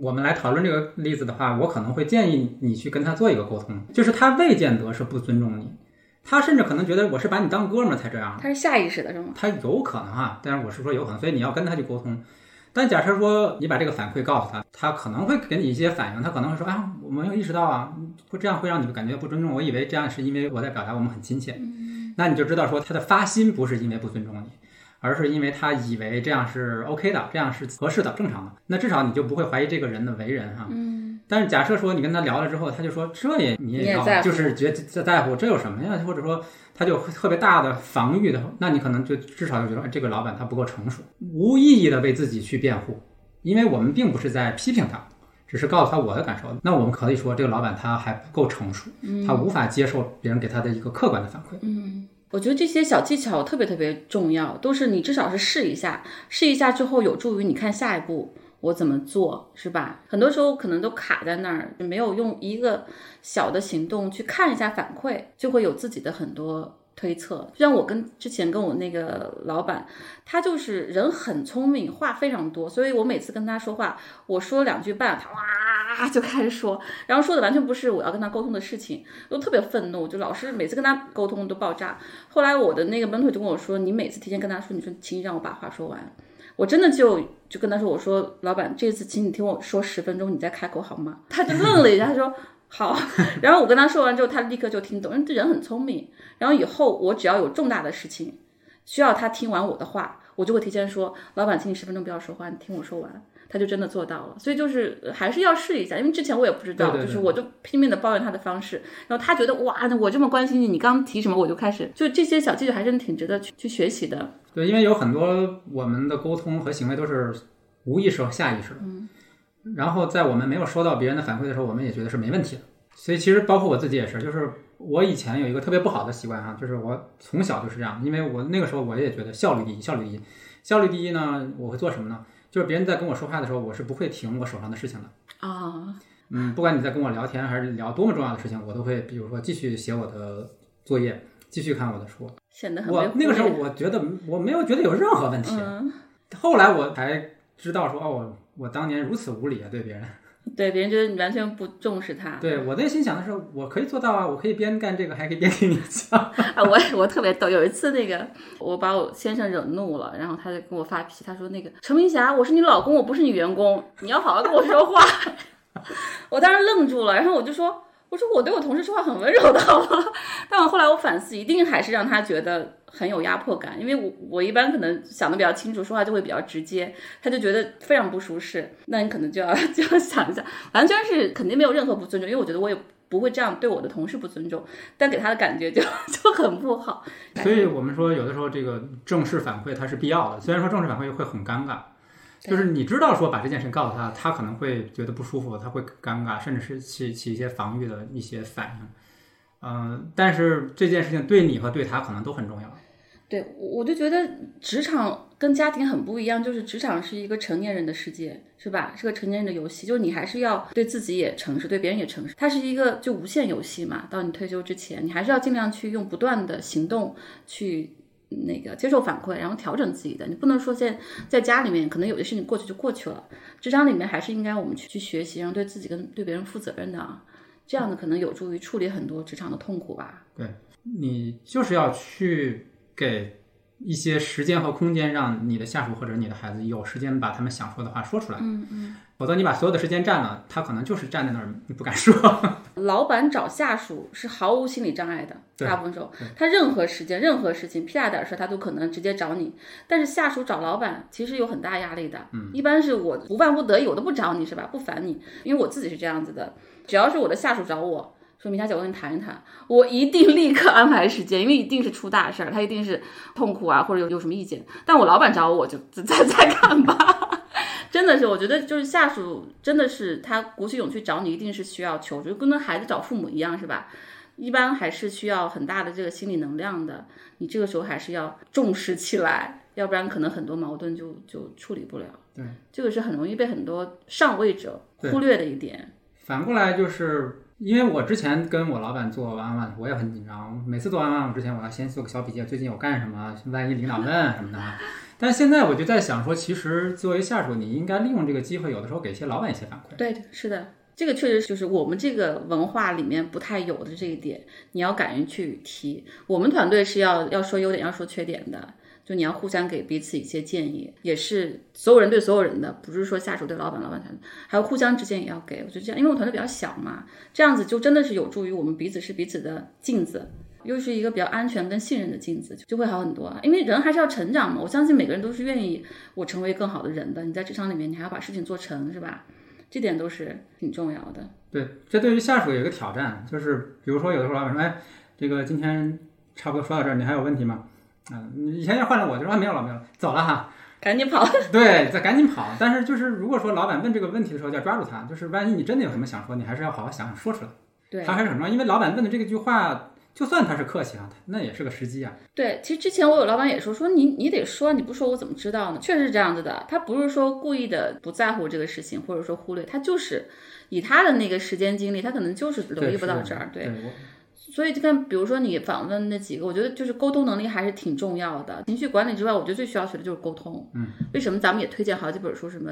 我们来讨论这个例子的话，我可能会建议你去跟他做一个沟通，就是他未见得是不尊重你，他甚至可能觉得我是把你当哥们儿才这样，他是下意识的是吗？他有可能啊，但是我是说有可能，所以你要跟他去沟通。但假设说你把这个反馈告诉他，他可能会给你一些反应，他可能会说啊，我没有意识到啊，会这样会让你感觉不尊重，我以为这样是因为我在表达我们很亲切，那你就知道说他的发心不是因为不尊重你。而是因为他以为这样是 OK 的，这样是合适的、正常的，那至少你就不会怀疑这个人的为人哈。嗯。但是假设说你跟他聊了之后，他就说这也你也要就是觉得在乎，这有什么呀？或者说他就特别大的防御的，那你可能就至少就觉得这个老板他不够成熟，无意义的为自己去辩护，因为我们并不是在批评他，只是告诉他我的感受。那我们可以说这个老板他还不够成熟，他无法接受别人给他的一个客观的反馈。嗯。我觉得这些小技巧特别特别重要，都是你至少是试一下，试一下之后有助于你看下一步我怎么做，是吧？很多时候可能都卡在那儿，没有用一个小的行动去看一下反馈，就会有自己的很多推测。就像我跟之前跟我那个老板，他就是人很聪明，话非常多，所以我每次跟他说话，我说两句半，他哇。就开始说，然后说的完全不是我要跟他沟通的事情，都特别愤怒，就老是每次跟他沟通都爆炸。后来我的那个门腿就跟我说，你每次提前跟他说，你说请你让我把话说完，我真的就就跟他说，我说老板这次请你听我说十分钟，你再开口好吗？他就愣了一下，他说好。然后我跟他说完之后，他立刻就听懂，因为这人很聪明。然后以后我只要有重大的事情需要他听完我的话，我就会提前说，老板，请你十分钟不要说话，你听我说完。他就真的做到了，所以就是还是要试一下，因为之前我也不知道，就是我就拼命的抱怨他的方式，然后他觉得哇，那我这么关心你，你刚提什么我就开始，就这些小技巧还是挺值得去去学习的。对，因为有很多我们的沟通和行为都是无意识和下意识的，嗯，然后在我们没有收到别人的反馈的时候，我们也觉得是没问题的。所以其实包括我自己也是，就是我以前有一个特别不好的习惯哈，就是我从小就是这样，因为我那个时候我也觉得效率第一，效率第一，效率第一呢，我会做什么呢？就是别人在跟我说话的时候，我是不会停我手上的事情的啊。嗯，不管你在跟我聊天还是聊多么重要的事情，我都会，比如说继续写我的作业，继续看我的书。显得很我那个时候我觉得我没有觉得有任何问题。后来我才知道说哦，我当年如此无礼啊，对别人。对，别人觉得你完全不重视他。对我内心想的是，我可以做到啊，我可以边干这个还可以边听你讲。啊，我 我特别逗，有一次那个我把我先生惹怒了，然后他就跟我发脾气，他说那个陈明霞，我是你老公，我不是你员工，你要好好跟我说话。我当时愣住了，然后我就说。我说我对我同事说话很温柔的，但我后来我反思，一定还是让他觉得很有压迫感，因为我我一般可能想的比较清楚，说话就会比较直接，他就觉得非常不舒适。那你可能就要 就要想一下，完全是肯定没有任何不尊重，因为我觉得我也不会这样对我的同事不尊重，但给他的感觉就 就很不好。所以我们说，有的时候这个正式反馈它是必要的，虽然说正式反馈会很尴尬。就是你知道说把这件事告诉他，他可能会觉得不舒服，他会尴尬，甚至是起起一些防御的一些反应。嗯，但是这件事情对你和对他可能都很重要。对，我就觉得职场跟家庭很不一样，就是职场是一个成年人的世界，是吧？是个成年人的游戏，就是你还是要对自己也诚实，对别人也诚实。它是一个就无限游戏嘛，到你退休之前，你还是要尽量去用不断的行动去。那个接受反馈，然后调整自己的，你不能说现在家里面可能有些事情过去就过去了，职场里面还是应该我们去去学习，然后对自己跟对别人负责任的啊，这样的可能有助于处理很多职场的痛苦吧。对你就是要去给一些时间和空间，让你的下属或者你的孩子有时间把他们想说的话说出来。嗯嗯。否则你把所有的时间占了，他可能就是站在那儿，你不敢说。老板找下属是毫无心理障碍的，大部分时候，他任何时间、任何事情，屁大点事儿他都可能直接找你。但是下属找老板其实有很大压力的，嗯，一般是我不万不得已我都不找你是吧？不烦你，因为我自己是这样子的，只要是我的下属找我。说明霞姐，我跟你谈一谈，我一定立刻安排时间，因为一定是出大事儿，他一定是痛苦啊，或者有有什么意见。但我老板找我，我就再再看吧。真的是，我觉得就是下属真的是他鼓起勇气找你，一定是需要求助，跟那孩子找父母一样，是吧？一般还是需要很大的这个心理能量的。你这个时候还是要重视起来，要不然可能很多矛盾就就处理不了。对，这个是很容易被很多上位者忽略的一点。反过来就是。因为我之前跟我老板做完案，我也很紧张。每次做完案，我之前我要先做个小笔记，最近有干什么，万一领导问什么的。但现在我就在想说，其实作为下属，你应该利用这个机会，有的时候给一些老板一些反馈。对，是的，这个确实就是我们这个文化里面不太有的这一点，你要敢于去提。我们团队是要要说优点，要说缺点的。就你要互相给彼此一些建议，也是所有人对所有人的，不是说下属对老板，老板团队，还有互相之间也要给。我觉得这样，因为我团队比较小嘛，这样子就真的是有助于我们彼此是彼此的镜子，又是一个比较安全跟信任的镜子，就会好很多。啊因为人还是要成长嘛，我相信每个人都是愿意我成为更好的人的。你在职场里面，你还要把事情做成，是吧？这点都是挺重要的。对，这对于下属有一个挑战，就是比如说有的时候老板说，哎，这个今天差不多说到这儿，你还有问题吗？嗯，以前要换了我就说没有了没有了，走了哈，赶紧跑。对，再赶紧跑。但是就是如果说老板问这个问题的时候，就要抓住他，就是万一你真的有什么想说，你还是要好好想想说出来。对，他还是很重要，因为老板问的这个句话，就算他是客气啊，那也是个时机啊。对，其实之前我有老板也说，说你你得说，你不说我怎么知道呢？确实是这样子的，他不是说故意的不在乎这个事情，或者说忽略，他就是以他的那个时间精力，他可能就是留意不到这儿。对。所以就看，比如说你访问那几个，我觉得就是沟通能力还是挺重要的。情绪管理之外，我觉得最需要学的就是沟通。嗯，为什么咱们也推荐好几本书，什么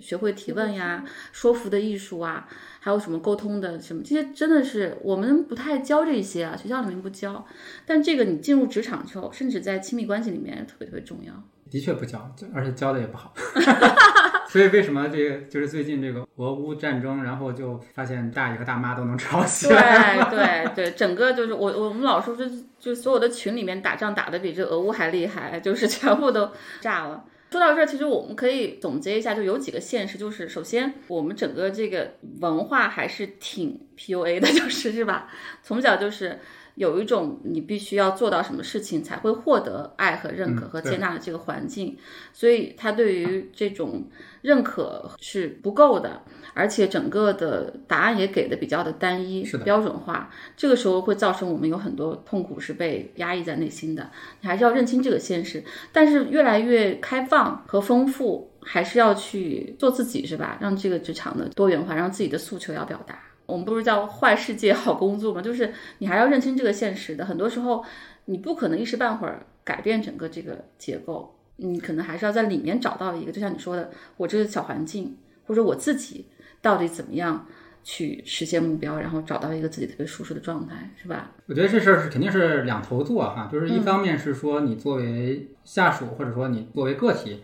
学会提问呀、说服的艺术啊，还有什么沟通的什么，这些真的是我们不太教这些啊，学校里面不教。但这个你进入职场之后，甚至在亲密关系里面特别特别重要。的确不教，而且教的也不好。所以为什么这个就是最近这个俄乌战争，然后就发现大爷和大妈都能吵起来。对对对，整个就是我我们老说，就就所有的群里面打仗打的比这俄乌还厉害，就是全部都炸了。说到这儿，其实我们可以总结一下，就有几个现实，就是首先我们整个这个文化还是挺 PUA 的，就是是吧？从小就是。有一种你必须要做到什么事情才会获得爱和认可和接纳的这个环境，所以他对于这种认可是不够的，而且整个的答案也给的比较的单一、标准化，这个时候会造成我们有很多痛苦是被压抑在内心的。你还是要认清这个现实，但是越来越开放和丰富，还是要去做自己，是吧？让这个职场的多元化，让自己的诉求要表达。我们不是叫坏世界好工作吗？就是你还要认清这个现实的。很多时候，你不可能一时半会儿改变整个这个结构，你可能还是要在里面找到一个，就像你说的，我这个小环境，或者我自己到底怎么样去实现目标，然后找到一个自己特别舒适的状态，是吧？我觉得这事儿是肯定是两头做哈，就是一方面是说你作为下属，或者说你作为个体，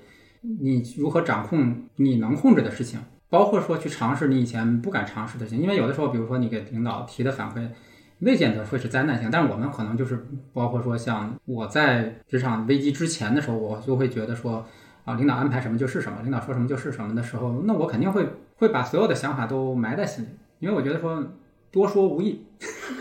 你如何掌控你能控制的事情。包括说去尝试你以前不敢尝试的事情，因为有的时候，比如说你给领导提的反馈，未见得会是灾难性，但是我们可能就是包括说像我在职场危机之前的时候，我就会觉得说啊，领导安排什么就是什么，领导说什么就是什么的时候，那我肯定会会把所有的想法都埋在心里，因为我觉得说多说无益，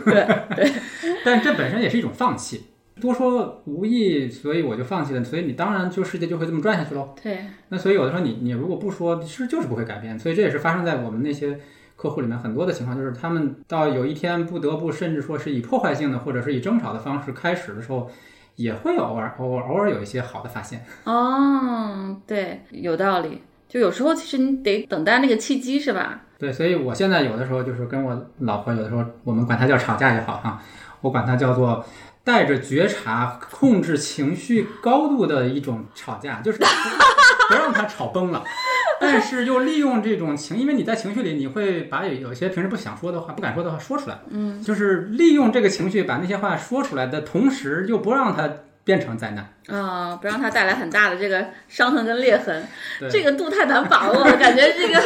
对对，但这本身也是一种放弃。多说无益，所以我就放弃了。所以你当然就世界就会这么转下去喽。对。那所以有的时候你你如果不说，是就是不会改变。所以这也是发生在我们那些客户里面很多的情况，就是他们到有一天不得不，甚至说是以破坏性的或者是以争吵的方式开始的时候，也会偶尔偶尔偶尔有一些好的发现。哦，对，有道理。就有时候其实你得等待那个契机，是吧？对，所以我现在有的时候就是跟我老婆，有的时候我们管她叫吵架也好哈，我管她叫做。带着觉察、控制情绪高度的一种吵架，就是不让他吵崩了，但是又利用这种情，因为你在情绪里，你会把有有些平时不想说的话、不敢说的话说出来，嗯，就是利用这个情绪把那些话说出来的同时，又不让他变成灾难。啊、不让它带来很大的这个伤痕跟裂痕，这个度太难把握了，感觉这个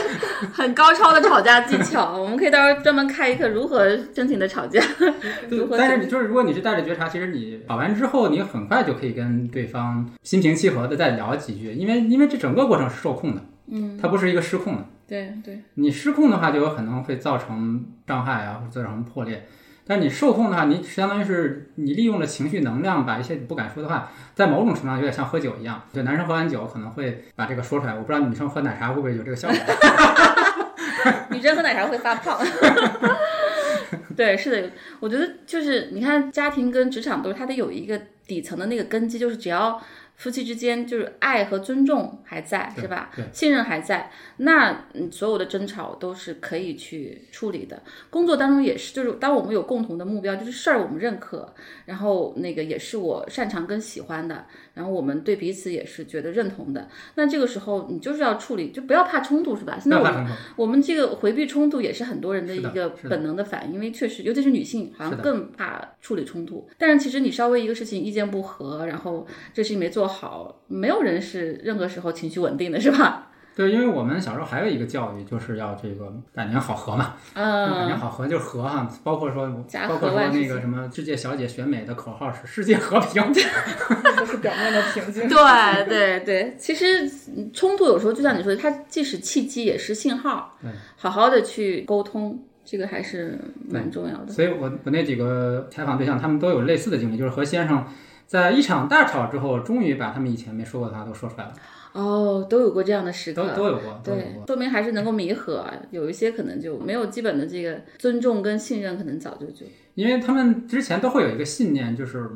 很高超的吵架技巧。我们可以到时候专门开一课如何真情的吵架，如何但是你就是如果你是带着觉察，其实你吵完之后，你很快就可以跟对方心平气和的再聊几句，因为因为这整个过程是受控的，嗯，它不是一个失控的。对对，你失控的话，就有可能会造成伤害啊，或者造成破裂。但你受控的话，你相当于是你利用了情绪能量，把一些你不敢说的话，在某种程度上有点像喝酒一样。就男生喝完酒可能会把这个说出来，我不知道女生喝奶茶会不会有这个效果。女生喝奶茶会发胖。对，是的，我觉得就是你看，家庭跟职场都是它得有一个底层的那个根基，就是只要夫妻之间就是爱和尊重还在，是吧？信任还在，那嗯所有的争吵都是可以去处理的。工作当中也是，就是当我们有共同的目标，就是事儿我们认可，然后那个也是我擅长跟喜欢的，然后我们对彼此也是觉得认同的。那这个时候你就是要处理，就不要怕冲突，是吧？现在我们。我们这个回避冲突也是很多人的一个本能的反应，因为确实，尤其是女性，好像更怕处理冲突。但是其实你稍微一个事情意见不合，然后这事情没做好，没有人是任何时候情绪稳定的，是吧？对，因为我们小时候还有一个教育，就是要这个百年好合嘛。嗯 百年嗯，好合就是和哈，包括说包括说那个什么世界小姐选美的口号是世界和平。都是表面的平静。对对对，其实嗯冲突有时候就像你说的，它既是契机，也是信号对，好好的去沟通，这个还是蛮重要的。所以我我那几个采访对象，他们都有类似的经历，就是和先生在一场大吵之后，终于把他们以前没说过的话都说出来了，哦，都有过这样的时刻，都都有过，对，。说明还是能够弥合。有一些可能就没有基本的这个尊重跟信任，可能早就就因为他们之前都会有一个信念，就是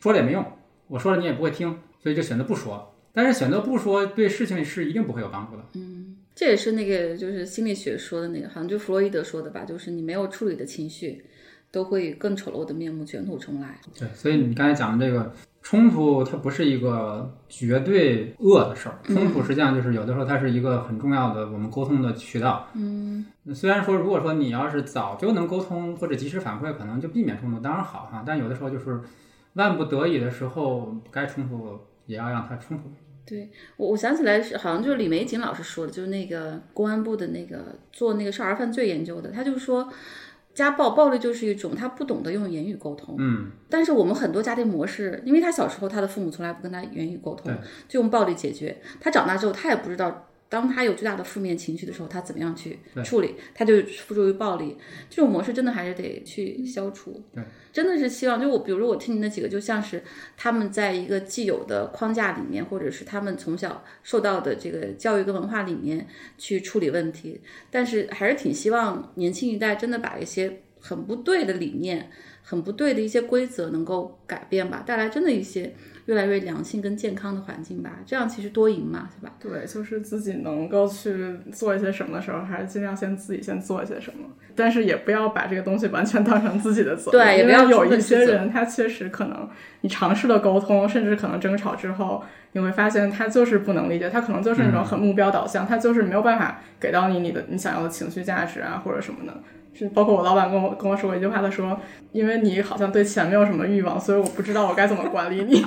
说了也没用，我说了你也不会听，所以就选择不说。但是选择不说，对事情是一定不会有帮助的。嗯这也是那个就是心理学说的那个，好像就弗洛伊德说的吧，就是你没有处理的情绪，都会以更丑陋的面目卷土重来。对，所以你刚才讲的这个冲突，它不是一个绝对恶的事儿。冲突实际上就是有的时候它是一个很重要的我们沟通的渠道。嗯，虽然说如果说你要是早就能沟通或者及时反馈，可能就避免冲突，当然好哈。但有的时候就是万不得已的时候，该冲突也要让它冲突。对我，我想起来是好像就是李玫瑾老师说的，就是那个公安部的那个做那个少儿犯罪研究的，他就说。家暴暴力就是一种他不懂得用言语沟通，嗯，但是我们很多家庭模式，因为他小时候他的父母从来不跟他言语沟通，就用暴力解决。他长大之后，他也不知道，当他有巨大的负面情绪的时候，他怎么样去处理，他就付诸于暴力。这种模式真的还是得去消除。对，真的是希望，就我比如说我听你那几个，就像是他们在一个既有的框架里面，或者是他们从小受到的这个教育跟文化里面去处理问题，但是还是挺希望年轻一代真的把一些很不对的理念、很不对的一些规则能够改变吧，带来真的一些越来越良性跟健康的环境吧，这样其实多赢嘛，是吧？对，就是自己能够去做一些什么的时候，还是尽量先自己先做一些什么，但是也不要把这个东西完全当成自己的责任。对也不要因为有一些人，他确实可能你尝试了沟通，甚至可能争吵之后，你会发现他就是不能理解，他可能就是那种很目标导向，他就是没有办法给到你你的你想要的情绪价值啊或者什么的。是包括我老板跟我跟我说过一句话，他说：“因为你好像对钱没有什么欲望，所以我不知道我该怎么管理你。”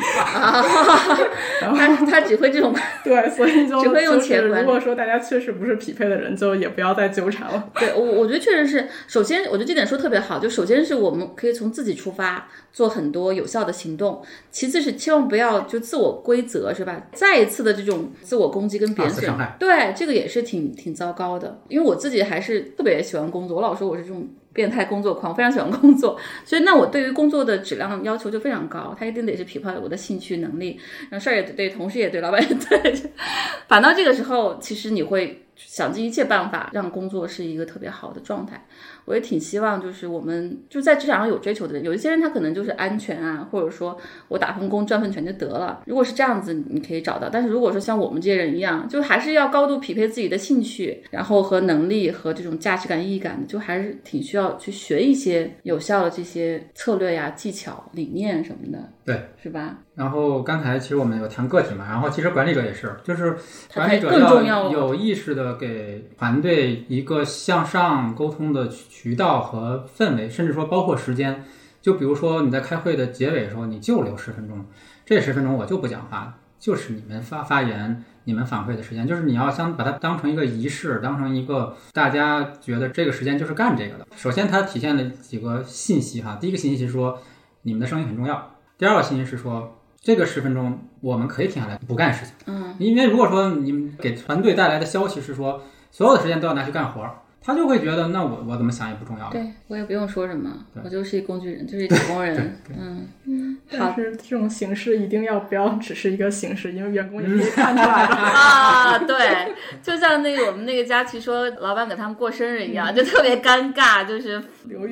然后他他只会这种，对，所以就只会用钱管理如果说大家确实不是匹配的人，就也不要再纠缠了。对我我觉得确实是，首先我觉得这点说特别好，就首先是我们可以从自己出发做很多有效的行动，其次是千万不要就自我规则是吧？再一次的这种自我攻击跟贬损对这个也是挺挺糟糕的。因为我自己还是特别喜欢工作，我老说我这种。变态工作狂，非常喜欢工作，所以那我对于工作的质量要求就非常高，他一定得是匹配我的兴趣能力，然后事儿也对，同事也对，老板也对。反倒这个时候，其实你会想尽一切办法让工作是一个特别好的状态。我也挺希望，就是我们就在职场上有追求的人，有一些人他可能就是安全啊，或者说我打份工赚份钱就得了。如果是这样子，你可以找到。但是如果说像我们这些人一样，就还是要高度匹配自己的兴趣，然后和能力和这种价值感、意义感的，就还是挺需要去学一些有效的这些策略呀、技巧、理念什么的。对，是吧？然后刚才其实我们有谈个体嘛，然后其实管理者也是，就是管理者要有意识的给团队一个向上沟通的渠道和氛围，甚至说包括时间。就比如说你在开会的结尾的时候，你就留十分钟，这十分钟我就不讲话，就是你们发发言、你们反馈的时间，就是你要想把它当成一个仪式，当成一个大家觉得这个时间就是干这个的。首先，它体现了几个信息哈，第一个信息是说你们的声音很重要，第二个信息是说。这个十分钟我们可以停下来不干事情，嗯，因为如果说你们给团队带来的消息是说所有的时间都要拿去干活儿，他就会觉得那我我怎么想也不重要了。对我也不用说什么，对。我就是一工具人，就是一打工人，嗯。嗯，好。但是这种形式一定要不要只是一个形式，因为员工也可以看出来。的。啊，对，就像那个我们那个佳琪说，老板给他们过生日一样，就特别尴尬，就是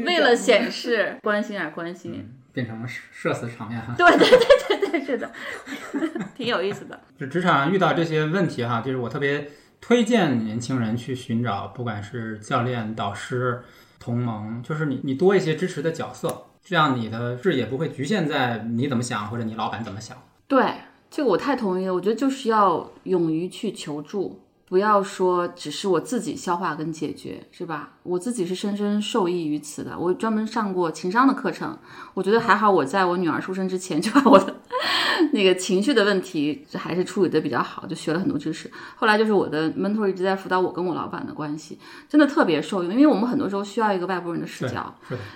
为了显示关心而关心。变成了社社死场面哈。对对对对对，是的，挺有意思的。就职场上遇到这些问题哈，就是我特别推荐年轻人去寻找，不管是教练、导师、同盟，就是你你多一些支持的角色，这样你的视野不会局限在你怎么想或者你老板怎么想。对，这个我太同意了。我觉得就是要勇于去求助，不要说只是我自己消化跟解决，是吧？我自己是深深受益于此的。我专门上过情商的课程，我觉得还好，我在我女儿出生之前就把我的 那个情绪的问题还是处理的比较好，就学了很多知识。后来就是我的 mentor 一直在辅导我跟我老板的关系，真的特别受用，因为我们很多时候需要一个外部人的视角，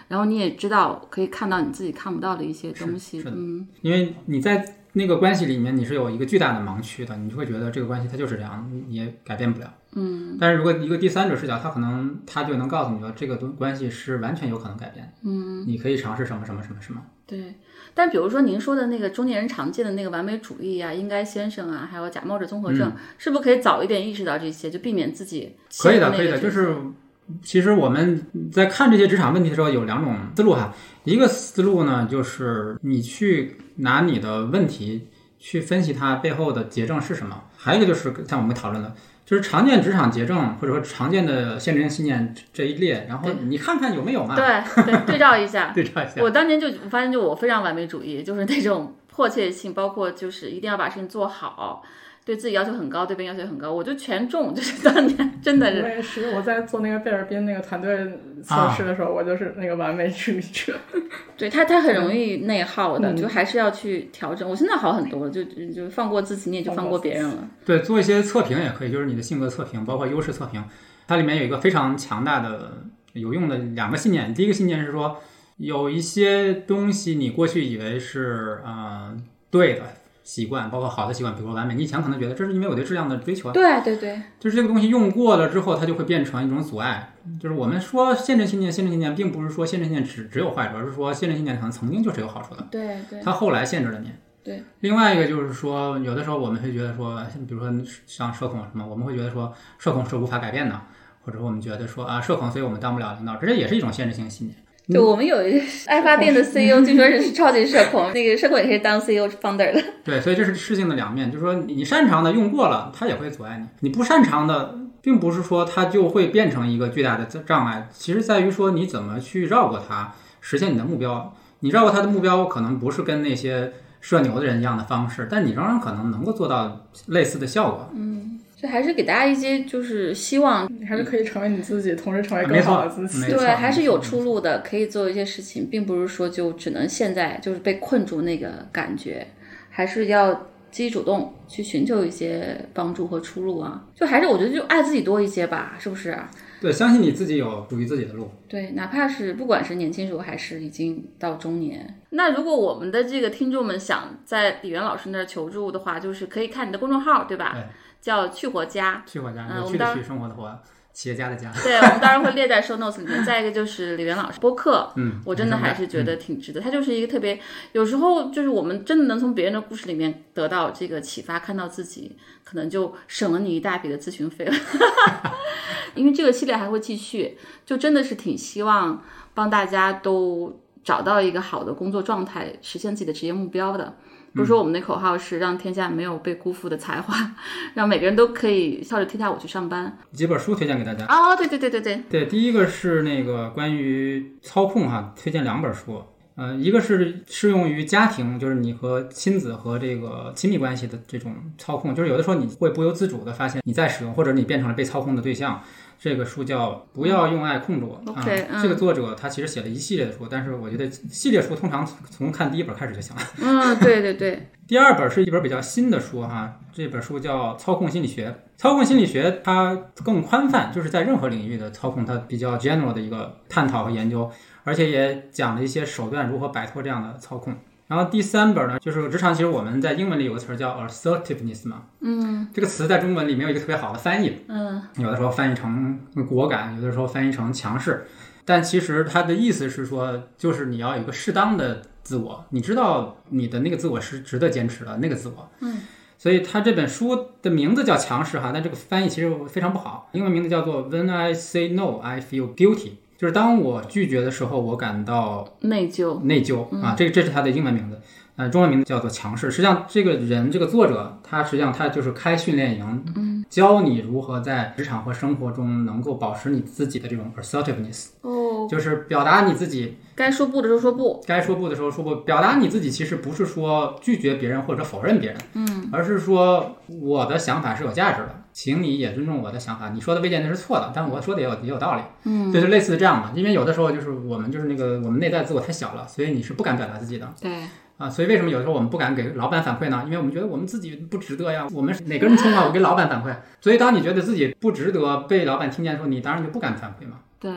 然后你也知道可以看到你自己看不到的一些东西嗯。因为你在那个关系里面你是有一个巨大的盲区的，你就会觉得这个关系它就是这样，你也改变不了。嗯。但是如果一个第三者视角，他可能他就能告诉你说，这个东关系是完全有可能改变，嗯，你可以尝试什么什么什么什么。对，但比如说您说的那个中年人常见的那个完美主义啊、应该先生啊，还有假冒者综合症，是不是可以早一点意识到这些，就避免自己可以的，可以的，就是其实我们在看这些职场问题的时候，有两种思路哈。一个思路呢，就是你去拿你的问题去分析它背后的结症是什么；还有一个就是像我们讨论的，就是常见职场结症或者说常见的限制性信念这一列，然后你看看有没有嘛，对对 对照一下。对照一下。我当年就我发现，就我非常完美主义，就是那种迫切性，包括就是一定要把事情做好，对自己要求很高，对别人要求很高，我就全中，就是当年真的是我。也是，我在做那个贝尔宾那个团队测试的时候，我就是那个完美主义者。对他，他很容易内耗的，嗯就还是要去调整。我现在好很多了，就就就放过自己，你也就放过别人了。对，做一些测评也可以，就是你的性格测评，包括优势测评，它里面有一个非常强大的、有用的两个信念。第一个信念是说，有一些东西你过去以为是呃对的习惯，包括好的习惯，比如说完美，你以前可能觉得这是因为我对质量的追求啊，对对对，就是这个东西用过了之后，它就会变成一种阻碍。就是我们说限制信念，限制信念并不是说限制信念只只有坏处，而是说限制信念可能曾经就是有好处的。对对它后来限制了你。对。另外一个就是说，有的时候我们会觉得说，比如说像社恐什么，我们会觉得说社恐是无法改变的，或者我们觉得说啊社恐，所以我们当不了领导，这也是一种限制性信念。对，我们有一个爱发电的 CEO，据说是超级社恐，那个社恐也是当 CEO founder 的。对，所以这是事情的两面，就是说你你擅长的用过了，它也会阻碍你；你不擅长的，并不是说它就会变成一个巨大的障碍，其实在于说你怎么去绕过它，实现你的目标。你绕过它的目标，可能不是跟那些社牛的人一样的方式，但你仍然可能能够做到类似的效果。就还是给大家一些就是希望，你还是可以成为你自己，同时成为更好的自己。对，还是有出路的，可以做一些事情，并不是说就只能现在就是被困住那个感觉，还是要积极主动去寻求一些帮助和出路啊。就还是我觉得就爱自己多一些吧，是不是？对，相信你自己有属于自己的路。对，哪怕是不管是年轻时候还是已经到中年，那如果我们的这个听众们想在李源老师那儿求助的话，就是可以看你的公众号，对吧？对叫去活家。去活家，嗯我们当去，生活的活，企业家的家。对，我们当然会列在 show notes 里面。再一个就是李源老师播客，嗯，我真的还是觉得挺值得。他就是一个特别，有时候就是我们真的能从别人的故事里面得到这个启发，看到自己，可能就省了你一大笔的咨询费了。因为这个系列还会继续，就真的是挺希望帮大家都找到一个好的工作状态，实现自己的职业目标的。比如说，我们的口号是让天下没有被辜负的才华，让每个人都可以笑着踢踏舞去上班。几本书推荐给大家。哦，对对对对对，对，第一个是那个关于操控哈，推荐两本书。呃，一个是适用于家庭，就是你和亲子和这个亲密关系的这种操控，就是有的时候你会不由自主的发现你在使用，或者你变成了被操控的对象，这个书叫《不要用爱控制我》啊。嗯这个作者他其实写了一系列的书，但是我觉得系列书通常从看第一本开始就行了。嗯，对对对，第二本是一本比较新的书哈，这本书叫《操控心理学》。操控心理学它更宽泛，就是在任何领域的操控，它比较 general 的一个探讨和研究，而且也讲了一些手段如何摆脱这样的操控。然后第三本呢，就是职场，其实我们在英文里有个词儿叫 assertiveness 嘛，嗯。这个词在中文里没有一个特别好的翻译，嗯。有的时候翻译成果敢，有的时候翻译成强势，但其实它的意思是说，就是你要有一个适当的自我，你知道你的那个自我是值得坚持的那个自我。嗯，所以它这本书的名字叫强势哈，但这个翻译其实非常不好，英文名字叫做 When I Say No, I Feel Guilty，就是当我拒绝的时候，我感到内疚，内疚啊，这这是他的英文名字，呃，中文名字叫做强势。实际上，这个人这个作者他实际上他就是开训练营，嗯，教你如何在职场和生活中能够保持你自己的这种 assertiveness，哦，就是表达你自己该说不的时候说不，该说不的时候说不。表达你自己其实不是说拒绝别人或者否认别人，嗯，而是说我的想法是有价值的，请你也尊重我的想法。你说的未见得是错的，但我说的也有也有道理。嗯，就是类似这样嘛。因为有的时候就是我们就是那个我们内在自我太小了，所以你是不敢表达自己的。对，啊，所以为什么有的时候我们不敢给老板反馈呢？因为我们觉得我们自己不值得呀。我们哪个人冲啊？我给老板反馈。所以当你觉得自己不值得被老板听见的时候，你当然就不敢反馈嘛。对，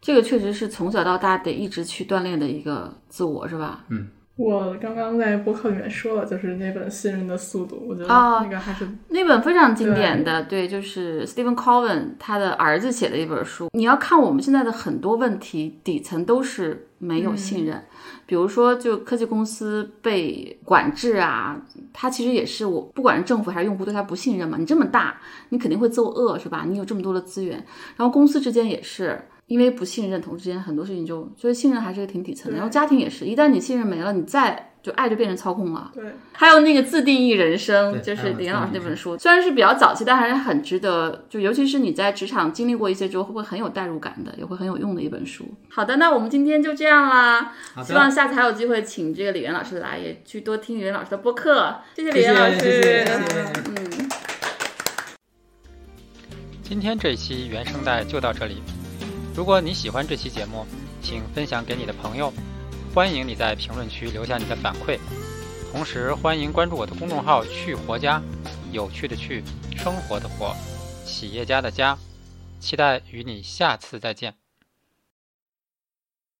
这个确实是从小到大得一直去锻炼的一个自我，是吧？嗯我刚刚在博客里面说了，就是那本《信任的速度》，我觉得哦那个还是那本非常经典的，对，就是 Stephen Cohen 他的儿子写的一本书。你要看我们现在的很多问题，底层都是没有信任。比如说，就科技公司被管制啊，它其实也是我不管是政府还是用户对它不信任嘛。你这么大，你肯定会作恶，是吧？你有这么多的资源，然后公司之间也是。因为不信任，同事之间很多事情就，所以信任还是个挺底层的。然后家庭也是，一旦你信任没了，你再就爱就变成操控了。对。还有那个自定义人生，就是李岩老师那本书，虽然是比较早期，但还是很值得。就尤其是你在职场经历过一些之后，会很有代入感的，也会很有用的一本书。好的，那我们今天就这样啦。好希望，下次还有机会请这个李岩老师来，也去多听李岩老师的播客。谢谢李谢岩老师。谢谢谢谢谢。嗯。今天这一期原声带就到这里。如果你喜欢这期节目，请分享给你的朋友。欢迎你在评论区留下你的反馈，同时欢迎关注我的公众号“去活家”，有趣的去，生活的活，企业家的家。期待与你下次再见。